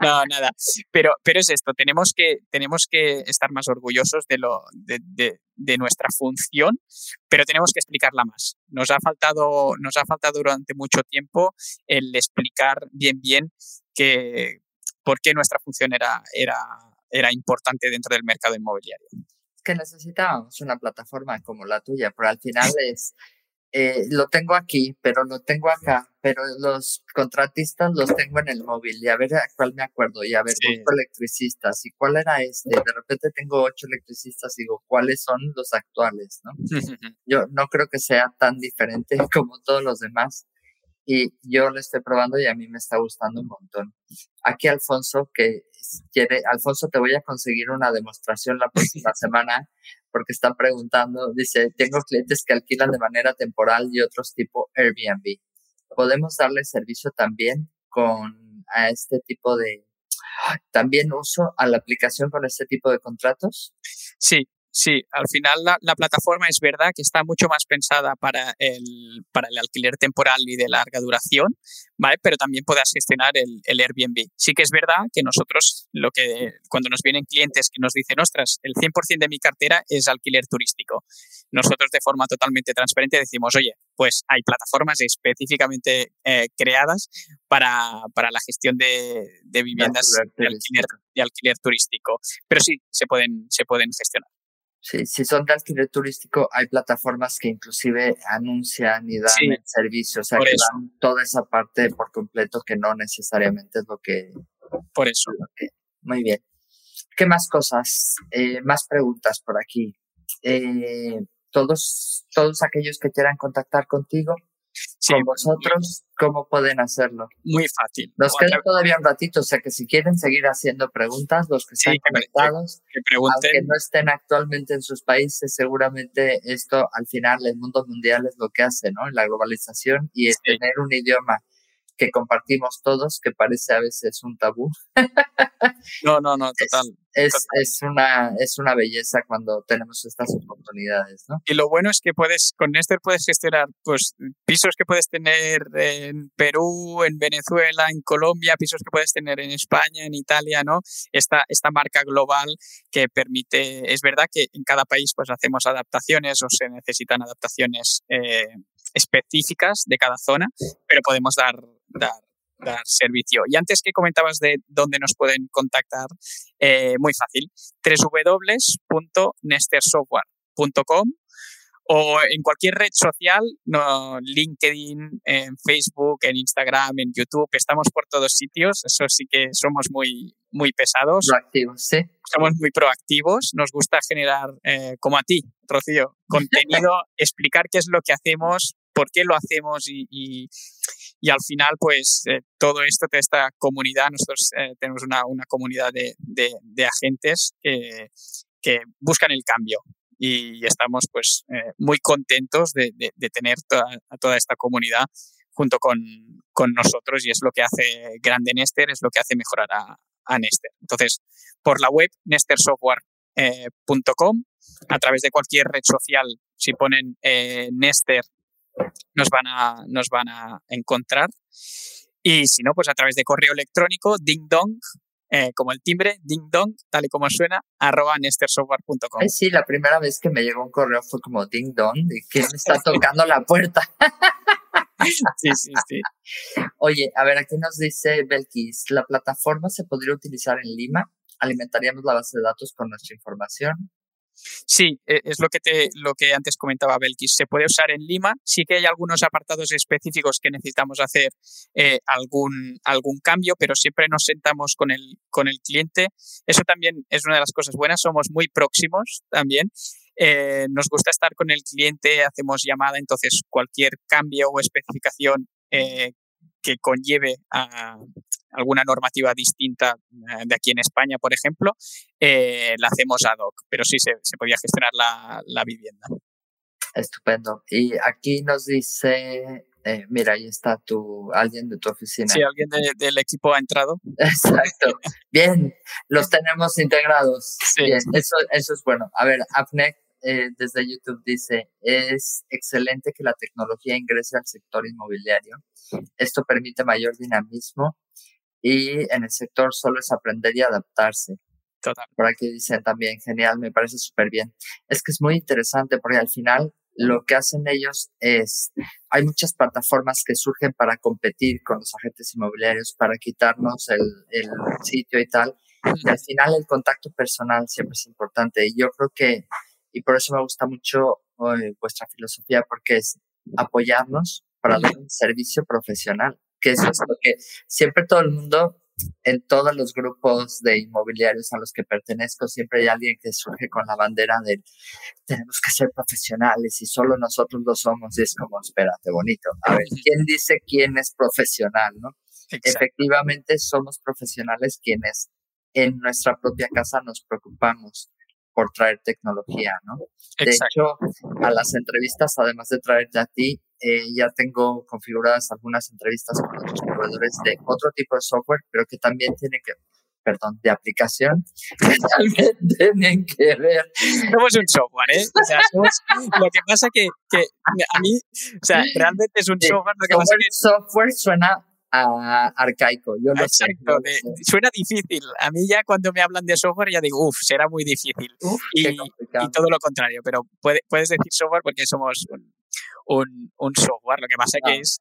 No. nada. Pero, pero es esto, tenemos que, tenemos que estar más orgullosos de, lo, de, de, de, nuestra función, pero tenemos que explicarla más. Nos ha, faltado, nos ha faltado durante mucho tiempo el explicar bien, bien que, por qué nuestra función era, era, era importante dentro del mercado inmobiliario. Que necesitábamos una plataforma como la tuya, pero al final [laughs] es eh, lo tengo aquí, pero lo tengo acá, pero los contratistas los tengo en el móvil y a ver a cuál me acuerdo y a ver, sí. electricistas y cuál era este. De repente tengo ocho electricistas y digo, ¿cuáles son los actuales? ¿no? [laughs] Yo no creo que sea tan diferente [laughs] como todos los demás y yo lo estoy probando y a mí me está gustando un montón. Aquí Alfonso, que quiere, Alfonso, te voy a conseguir una demostración la próxima [laughs] semana porque están preguntando, dice, tengo clientes que alquilan de manera temporal y otros tipo Airbnb. ¿Podemos darle servicio también con a este tipo de, también uso a la aplicación con este tipo de contratos? Sí, Sí, al final la, plataforma es verdad que está mucho más pensada para el, para el alquiler temporal y de larga duración, ¿vale? Pero también puedas gestionar el, el, Airbnb. Sí que es verdad que nosotros, lo que cuando nos vienen clientes que nos dicen, ostras, el 100% de mi cartera es alquiler turístico. Nosotros de forma totalmente transparente decimos, oye, pues hay plataformas específicamente eh, creadas para, para, la gestión de, de viviendas de alquiler, de alquiler, turístico. Pero sí, se pueden, se pueden gestionar. Sí, si son de alquiler turístico, hay plataformas que inclusive anuncian y dan el servicio, o sea, que dan toda esa parte por completo que no necesariamente es lo que... Por eso. muy bien. ¿Qué más cosas? Eh, más preguntas por aquí. Eh, todos, todos aquellos que quieran contactar contigo, con vosotros, ¿cómo pueden hacerlo? Muy fácil. Nos queda todavía un ratito, o sea que si quieren seguir haciendo preguntas, los que están conectados, que, aunque no estén actualmente en sus países, seguramente esto al final el mundo mundial es lo que hace, ¿no? La globalización y el tener un idioma que compartimos todos, que parece a veces un tabú. No, no, no, total. Es, es, una, es una belleza cuando tenemos estas oportunidades, ¿no? Y lo bueno es que puedes, con Nester puedes gestionar pues, pisos que puedes tener en Perú, en Venezuela, en Colombia, pisos que puedes tener en España, en Italia, ¿no? Esta, esta marca global que permite, es verdad que en cada país pues hacemos adaptaciones o se necesitan adaptaciones eh, específicas de cada zona, pero podemos dar, dar, dar servicio. Y antes que comentabas de dónde nos pueden contactar, eh, muy fácil, www.nestersoftware.com o en cualquier red social, no, LinkedIn, en Facebook, en Instagram, en YouTube, estamos por todos sitios, eso sí que somos muy, muy pesados. Proactivos, sí. Somos muy proactivos, nos gusta generar, eh, como a ti, Rocío, [laughs] contenido, explicar qué es lo que hacemos, por qué lo hacemos y, y, al final, pues eh, todo esto de esta comunidad, nosotros eh, tenemos una, una comunidad de, de, agentes que, buscan el cambio y estamos pues eh, muy contentos de, de tener toda, toda esta comunidad junto con, con, nosotros y es lo que hace grande Nester, es lo que hace mejorar a, a Nester. Entonces, por la web nestersoftware.com, a través de cualquier red social, si ponen Nester nos van a, nos van a encontrar. Y si no, pues a través de correo electrónico, ding dong, eh, como el timbre, ding dong, tal y como suena, arroba nestersoftware.com. sí, la primera vez que me llegó un correo fue como ding dong, ¿de quién está tocando la puerta? [laughs] sí, sí, sí. Oye, a ver, aquí nos dice Belkis, ¿la plataforma se podría utilizar en Lima? ¿Alimentaríamos la base de datos con nuestra información? Sí, e, es lo que, te, lo que antes comentaba Belkis. Se puede usar en Lima. Sí que hay algunos apartados específicos que necesitamos hacer eh, algún, algún cambio, pero siempre nos sentamos con el, con el cliente. Eso también es una de las cosas buenas. Somos muy próximos también. Eh, nos gusta estar con el cliente, hacemos llamada, entonces cualquier cambio o especificación eh, que conlleve a alguna normativa distinta eh, de aquí en España, por ejemplo, eh, la hacemos ad hoc, pero sí se, se podía gestionar la, la, vivienda. Estupendo. Y aquí nos dice, eh, mira, ahí está tu, alguien de tu oficina. Sí, alguien del equipo ha entrado. [laughs] Exacto. Bien, los tenemos integrados. Sí. Bien, eso, eso es bueno. A ver, Afne eh, desde YouTube dice, es excelente que la tecnología ingrese al sector inmobiliario. Esto permite mayor dinamismo y en el sector solo es aprender y adaptarse. Total. Por aquí dicen también, genial, me parece súper bien. Es que es muy interesante porque al final lo que hacen ellos es, hay muchas plataformas que surgen para competir con los agentes inmobiliarios, para quitarnos el, el sitio y tal. Y al final el contacto personal siempre es importante. Y yo creo que y por eso me gusta mucho eh, vuestra filosofía, porque es apoyarnos para dar un servicio profesional, que es lo que siempre todo el mundo, en todos los grupos de inmobiliarios a los que pertenezco, siempre hay alguien que surge con la bandera de tenemos que ser profesionales y solo nosotros lo somos y es como, espérate, bonito. A ver, ¿quién dice quién es profesional, no? Efectivamente, somos profesionales quienes en nuestra propia casa nos preocupamos por traer tecnología, ¿no? De hecho, a las entrevistas, además de traerte a ti, eh, ya tengo configuradas algunas entrevistas con otros proveedores de otro tipo de software, pero que también tienen que, perdón, de aplicación, [laughs] que también tienen que ver. Somos un software, ¿eh? O sea, somos, lo que pasa que, que a mí, o sea, realmente es un software, lo que pasa que... software suena arcaico. Yo lo Exacto, suena difícil. A mí ya cuando me hablan de software ya digo, uff, será muy difícil. y, y, todo lo contrario, pero puede, puedes decir software porque somos un, un, software. Lo que pasa que es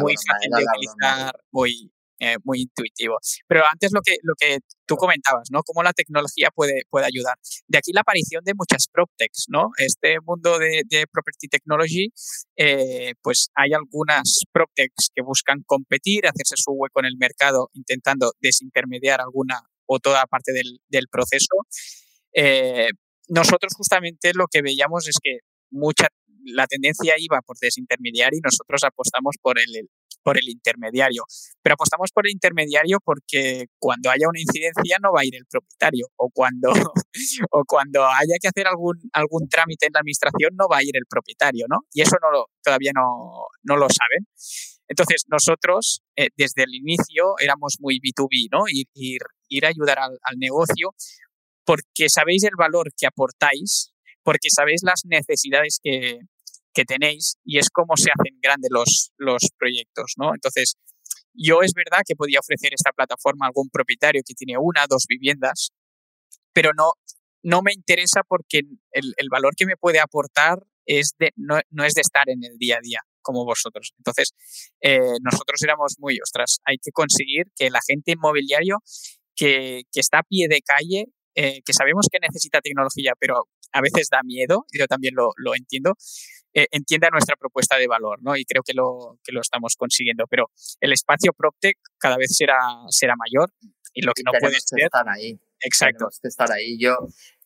muy fácil de utilizar, muy, eh, muy intuitivo. Pero antes lo que, lo que tú comentabas, ¿no? Cómo la tecnología puede, puede ayudar. De aquí la aparición de muchas PropTechs, ¿no? Este mundo de, de Property Technology, eh, pues hay algunas PropTechs que buscan competir, hacerse su hueco en el mercado, intentando desintermediar alguna o toda parte del, del proceso. Eh, nosotros justamente lo que veíamos es que mucha la tendencia iba por desintermediar y nosotros apostamos por el, por el intermediario. Pero apostamos por el intermediario porque cuando haya una incidencia no va a ir el propietario o cuando, [laughs] o cuando haya que hacer algún, algún trámite en la administración no va a ir el propietario, ¿no? Y eso no lo, todavía no, no lo saben. Entonces, nosotros eh, desde el inicio éramos muy B2B, ¿no? Ir, ir, ir a ayudar al, al negocio porque sabéis el valor que aportáis, porque sabéis las necesidades que, que tenéis y es cómo se hacen grandes los, los proyectos, ¿no? Entonces, yo es verdad que podía ofrecer esta plataforma a algún propietario que tiene una, dos viviendas, pero no, no me interesa porque el, el valor que me puede aportar es de, no, no, es de estar en el día a día como vosotros. Entonces, eh, nosotros éramos muy, ostras, hay que conseguir que la gente inmobiliario que, que está a pie de calle, eh, que sabemos que necesita tecnología, pero a veces da miedo, y yo también lo, lo entiendo, eh, entienda nuestra propuesta de valor, ¿no? Y creo que lo, que lo estamos consiguiendo. Pero el espacio PropTech cada vez será, será mayor y lo que no puede ser... estar ahí. Exacto. Tenemos que estar ahí. Yo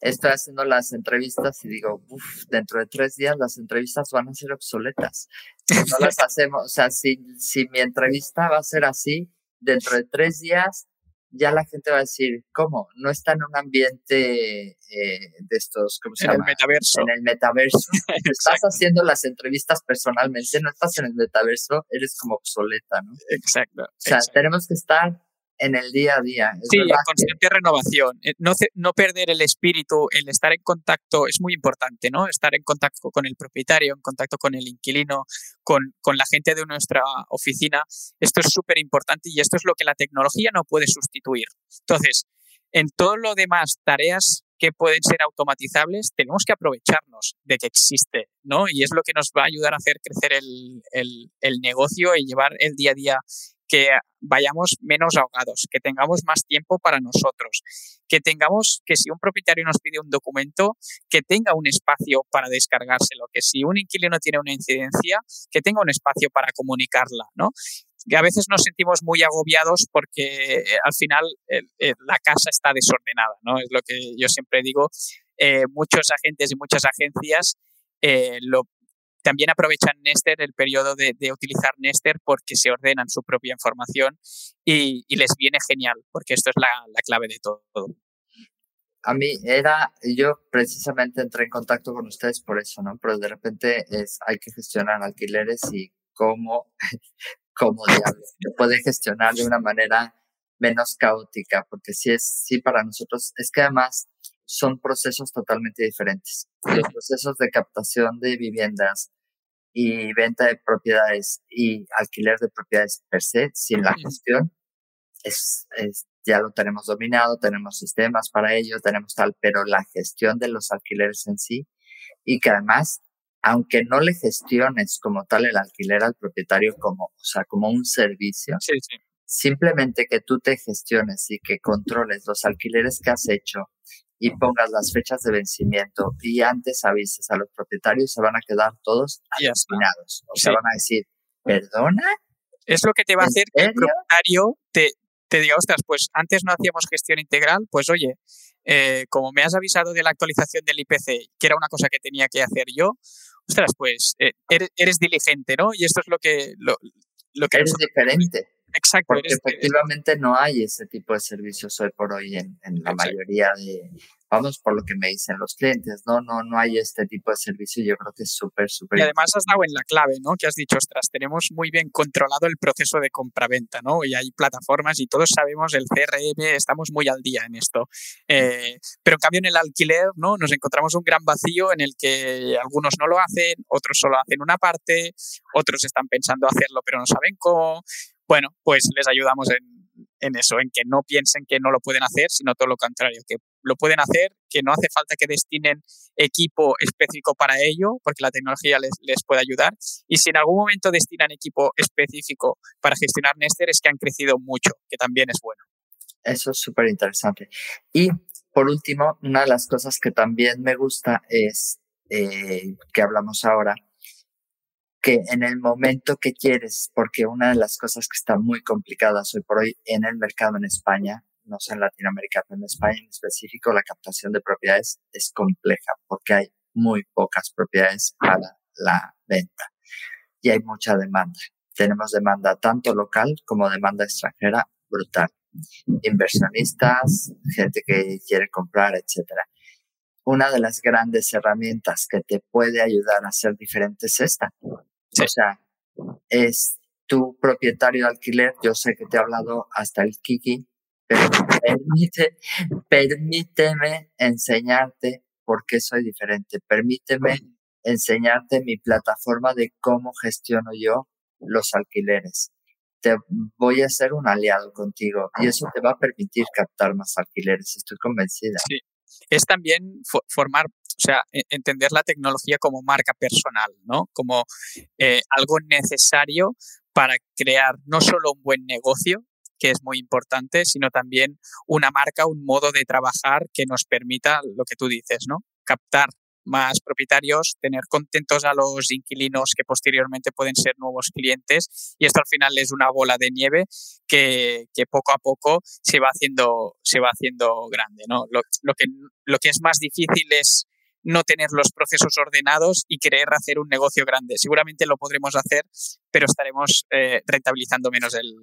estoy haciendo las entrevistas y digo, uff, dentro de tres días las entrevistas van a ser obsoletas. No las [laughs] hacemos, o sea, si, si mi entrevista va a ser así, dentro de tres días ya la gente va a decir, ¿cómo? No está en un ambiente eh, de estos, ¿cómo se en llama? el metaverso. En el metaverso. [laughs] estás haciendo las entrevistas personalmente, no estás en el metaverso, eres como obsoleta, ¿no? Exacto. O sea, exacto. tenemos que estar en el día a día. sí, en constante renovación. Eh, no, no perder el espíritu, el estar en contacto es muy importante, ¿no? Estar en contacto con el propietario, en contacto con el inquilino, con, con la gente de nuestra oficina. Esto es súper importante y esto es lo que la tecnología no puede sustituir. Entonces, en todo lo demás, tareas que pueden ser automatizables, tenemos que aprovecharnos de que existe, ¿no? Y es lo que nos va a ayudar a hacer crecer el, el, el negocio y llevar el día a día que vayamos menos ahogados, que tengamos más tiempo para nosotros, que tengamos que si un propietario nos pide un documento, que tenga un espacio para descargárselo, que si un inquilino tiene una incidencia, que tenga un espacio para comunicarla, ¿no? Que a veces nos sentimos muy agobiados porque eh, al final la casa está desordenada, ¿no? Es lo que yo siempre digo. Eh, muchos agentes y muchas agencias eh, lo también aprovechan Nester el periodo de, utilizar Nester porque se ordenan su propia información y, les viene genial, porque esto es la, clave de todo. A mí era, yo precisamente entré en contacto con ustedes por eso, ¿no? Pero de repente es, hay que gestionar alquileres y cómo, [laughs] cómo diablos se puede gestionar de una manera menos caótica, porque sí es, sí para nosotros, es que además son procesos totalmente diferentes. Los procesos de captación de viviendas y venta de propiedades y alquiler de propiedades per se, sin la gestión, es, ya lo tenemos dominado, tenemos sistemas para ello, tenemos tal, pero la gestión de los alquileres en sí y que además, aunque no le gestiones como tal el alquiler al propietario como, o sea, como un servicio, simplemente que tú te gestiones y que controles los alquileres que has hecho y pongas las fechas de vencimiento y antes avises a los propietarios, se van a quedar todos alucinados. O sea, van a decir, ¿perdona? Es lo que te va a hacer que el propietario te, te diga, ostras, pues antes no hacíamos gestión integral, pues oye, eh, como me has avisado de la actualización del IPC, que era una cosa que tenía que hacer yo, ostras, pues eh, eres, diligente, ¿no? Y esto es lo que... Lo, lo que eres diferente. Exacto. Porque efectivamente no hay ese tipo de servicios hoy por hoy en, en la mayoría de, vamos por lo que me dicen los clientes, no, no, no hay este tipo de servicio, yo creo que es súper, súper. Y además has dado en la clave, ¿no? Que has dicho, ostras, tenemos muy bien controlado el proceso de compraventa, ¿no? Y hay plataformas y todos sabemos el CRM, estamos muy al día en esto. Eh, pero en cambio en el alquiler, ¿no? Nos encontramos un gran vacío en el que algunos no lo hacen, otros solo hacen una parte, otros están pensando hacerlo pero no saben cómo. Bueno, pues les ayudamos en, eso, en que no piensen que no lo pueden hacer, sino todo lo contrario, que lo pueden hacer, que no hace falta que destinen equipo específico para ello, porque la tecnología les, les puede ayudar. Y si en algún momento destinan equipo específico para gestionar Nester, es que han crecido mucho, que también es bueno. Eso es súper interesante. Y por último, una de las cosas que también me gusta es eh, que hablamos ahora, que en el momento que quieres, porque una de las cosas que están muy complicadas hoy por hoy en el mercado en España, no sé en Latinoamérica, pero en España en específico, la captación de propiedades es compleja porque hay muy pocas propiedades para la venta y hay mucha demanda. Tenemos demanda tanto local como demanda extranjera brutal. Inversionistas, gente que quiere comprar, etcétera una de las grandes herramientas que te puede ayudar a ser diferente es esta. O sea, es tu propietario de alquiler. Yo sé que te he hablado hasta el Kiki, pero permite, permíteme enseñarte por qué soy diferente. Permíteme enseñarte mi plataforma de cómo gestiono yo los alquileres. Te voy a ser un aliado contigo y eso te va a permitir captar más alquileres. Estoy convencida. Sí, es también formar, o sea, e-, entender la tecnología como marca personal, ¿no? Como eh, algo necesario para crear no solo un buen negocio, que es muy importante, sino también una marca, un modo de trabajar que nos permita lo que tú dices, ¿no? Captar más propietarios, tener contentos a los inquilinos que posteriormente pueden ser nuevos clientes y esto al final es una bola de nieve que, poco a poco se va haciendo, se va haciendo grande. ¿no? Lo, que, lo que es más difícil es no tener los procesos ordenados y querer hacer un negocio grande. Seguramente lo podremos hacer, pero estaremos eh, rentabilizando menos el,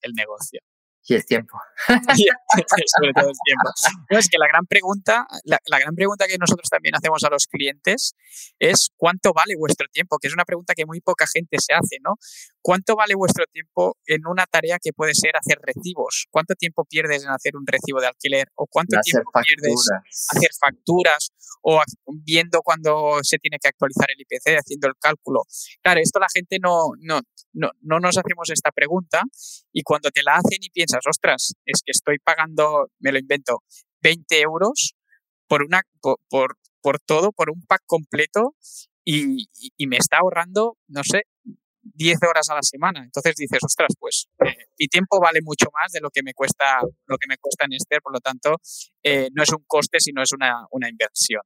el negocio. Y el tiempo. [laughs] Sobre todo el tiempo. No, es que la gran pregunta, la, gran pregunta que nosotros también hacemos a los clientes es ¿cuánto vale vuestro tiempo? Que es una pregunta que muy poca gente se hace, ¿no? ¿Cuánto vale vuestro tiempo en una tarea que puede ser hacer recibos? ¿Cuánto tiempo pierdes en hacer un recibo de alquiler? ¿O cuánto tiempo pierdes hacer facturas? ¿O viendo cuando se tiene que actualizar el IPC, haciendo el cálculo? Claro, esto la gente no, no, no, no nos hacemos esta pregunta y cuando te la hacen y piensas, ostras, es que estoy pagando, me lo invento, 20 euros por, una, por, por, todo, por un pack completo y, y, me está ahorrando, no sé, 10 horas a la semana. Entonces dices, ostras, pues eh, mi tiempo vale mucho más de lo que me cuesta, lo que me cuesta en Esther, por lo tanto, eh, no es un coste, sino es una, una inversión.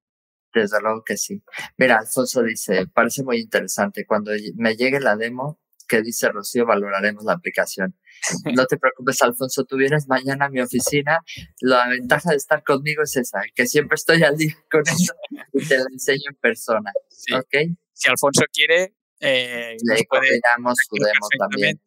Desde luego que sí. Mira, Alfonso dice, parece muy interesante. Cuando me llegue la demo, que dice Rocío, valoraremos la aplicación. [laughs] No te preocupes, Alfonso, tú vienes mañana a mi oficina. La ventaja de estar conmigo es esa, que siempre estoy al día [laughs] con eso y te la enseño en persona. Si Alfonso quiere, eh, le coordinamos su demo también.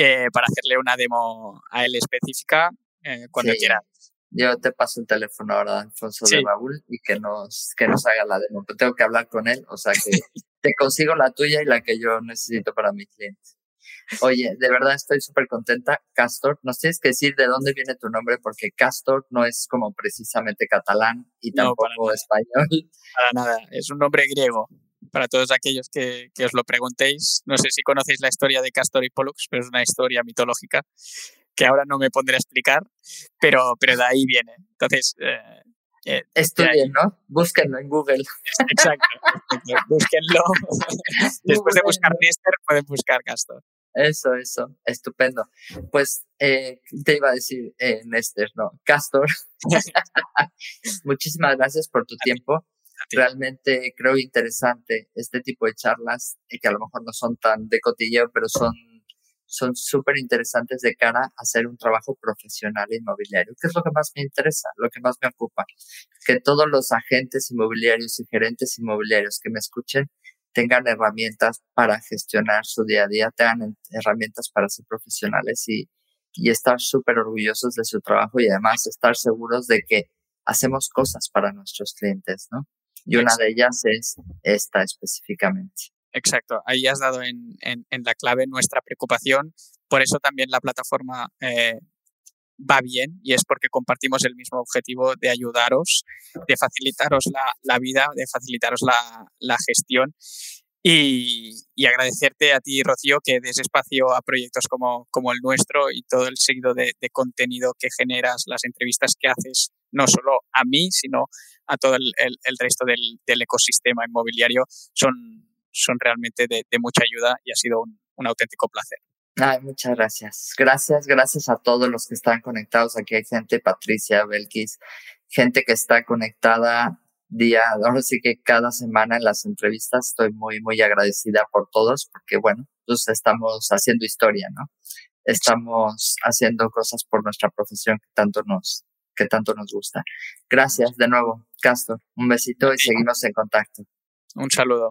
Eh, para hacerle una demo a él específica eh, cuando quiera. Yo te paso el teléfono ahora, Alfonso de Baúl, y que nos, que nos haga la demo. tengo que hablar con él, o sea que [laughs] te consigo la tuya y la que yo necesito para mi cliente. Oye, de verdad estoy súper contenta. Castor, nos tienes que decir de dónde viene tu nombre, porque Castor no es como precisamente catalán y tampoco español. Para nada, es un nombre griego. Para todos aquellos que, que, os lo preguntéis, no sé si conocéis la historia de Castor y Pollux, pero es una historia mitológica que ahora no me pondré a explicar, pero, pero de ahí viene. Entonces, eh, eh, Estudien, ¿no? Búsquenlo en Google. Exacto, búsquenlo. [laughs] Después de buscar Nester, pueden buscar Castor. Eso, eso, estupendo. Pues eh, te iba a decir eh, Nester, no, Castor. [laughs] Muchísimas gracias por tu tiempo. Realmente creo interesante este tipo de charlas, que a lo mejor no son tan de cotilleo, pero son son súper interesantes de cara a hacer un trabajo profesional inmobiliario, que es lo que más me interesa, lo que más me ocupa. Que todos los agentes inmobiliarios y gerentes inmobiliarios que me escuchen tengan herramientas para gestionar su día a día, tengan herramientas para ser profesionales y, y estar súper orgullosos de su trabajo y además estar seguros de que hacemos cosas para nuestros clientes, ¿no? Y una de ellas es esta específicamente. Exacto, ahí has dado en, la clave nuestra preocupación. Por eso también la plataforma eh, va bien y es porque compartimos el mismo objetivo de ayudaros, de facilitaros la, vida, de facilitaros la, gestión y, agradecerte a ti, Rocío, que des espacio a proyectos como, el nuestro y todo el seguido de, contenido que generas, las entrevistas que haces, no solo a mí, sino a todo el, resto del ecosistema inmobiliario, son son realmente de, mucha ayuda y ha sido un, auténtico placer. Ay, muchas gracias. Gracias, gracias a todos los que están conectados. Aquí hay gente, Patricia, Belkis, gente que está conectada día, ahora sí que cada semana en las entrevistas estoy muy, muy agradecida por todos porque, bueno, pues estamos haciendo historia, ¿no? Estamos haciendo cosas por nuestra profesión que tanto nos, que tanto nos gusta. Gracias de nuevo, Castor. Un besito y seguimos en contacto. Un saludo.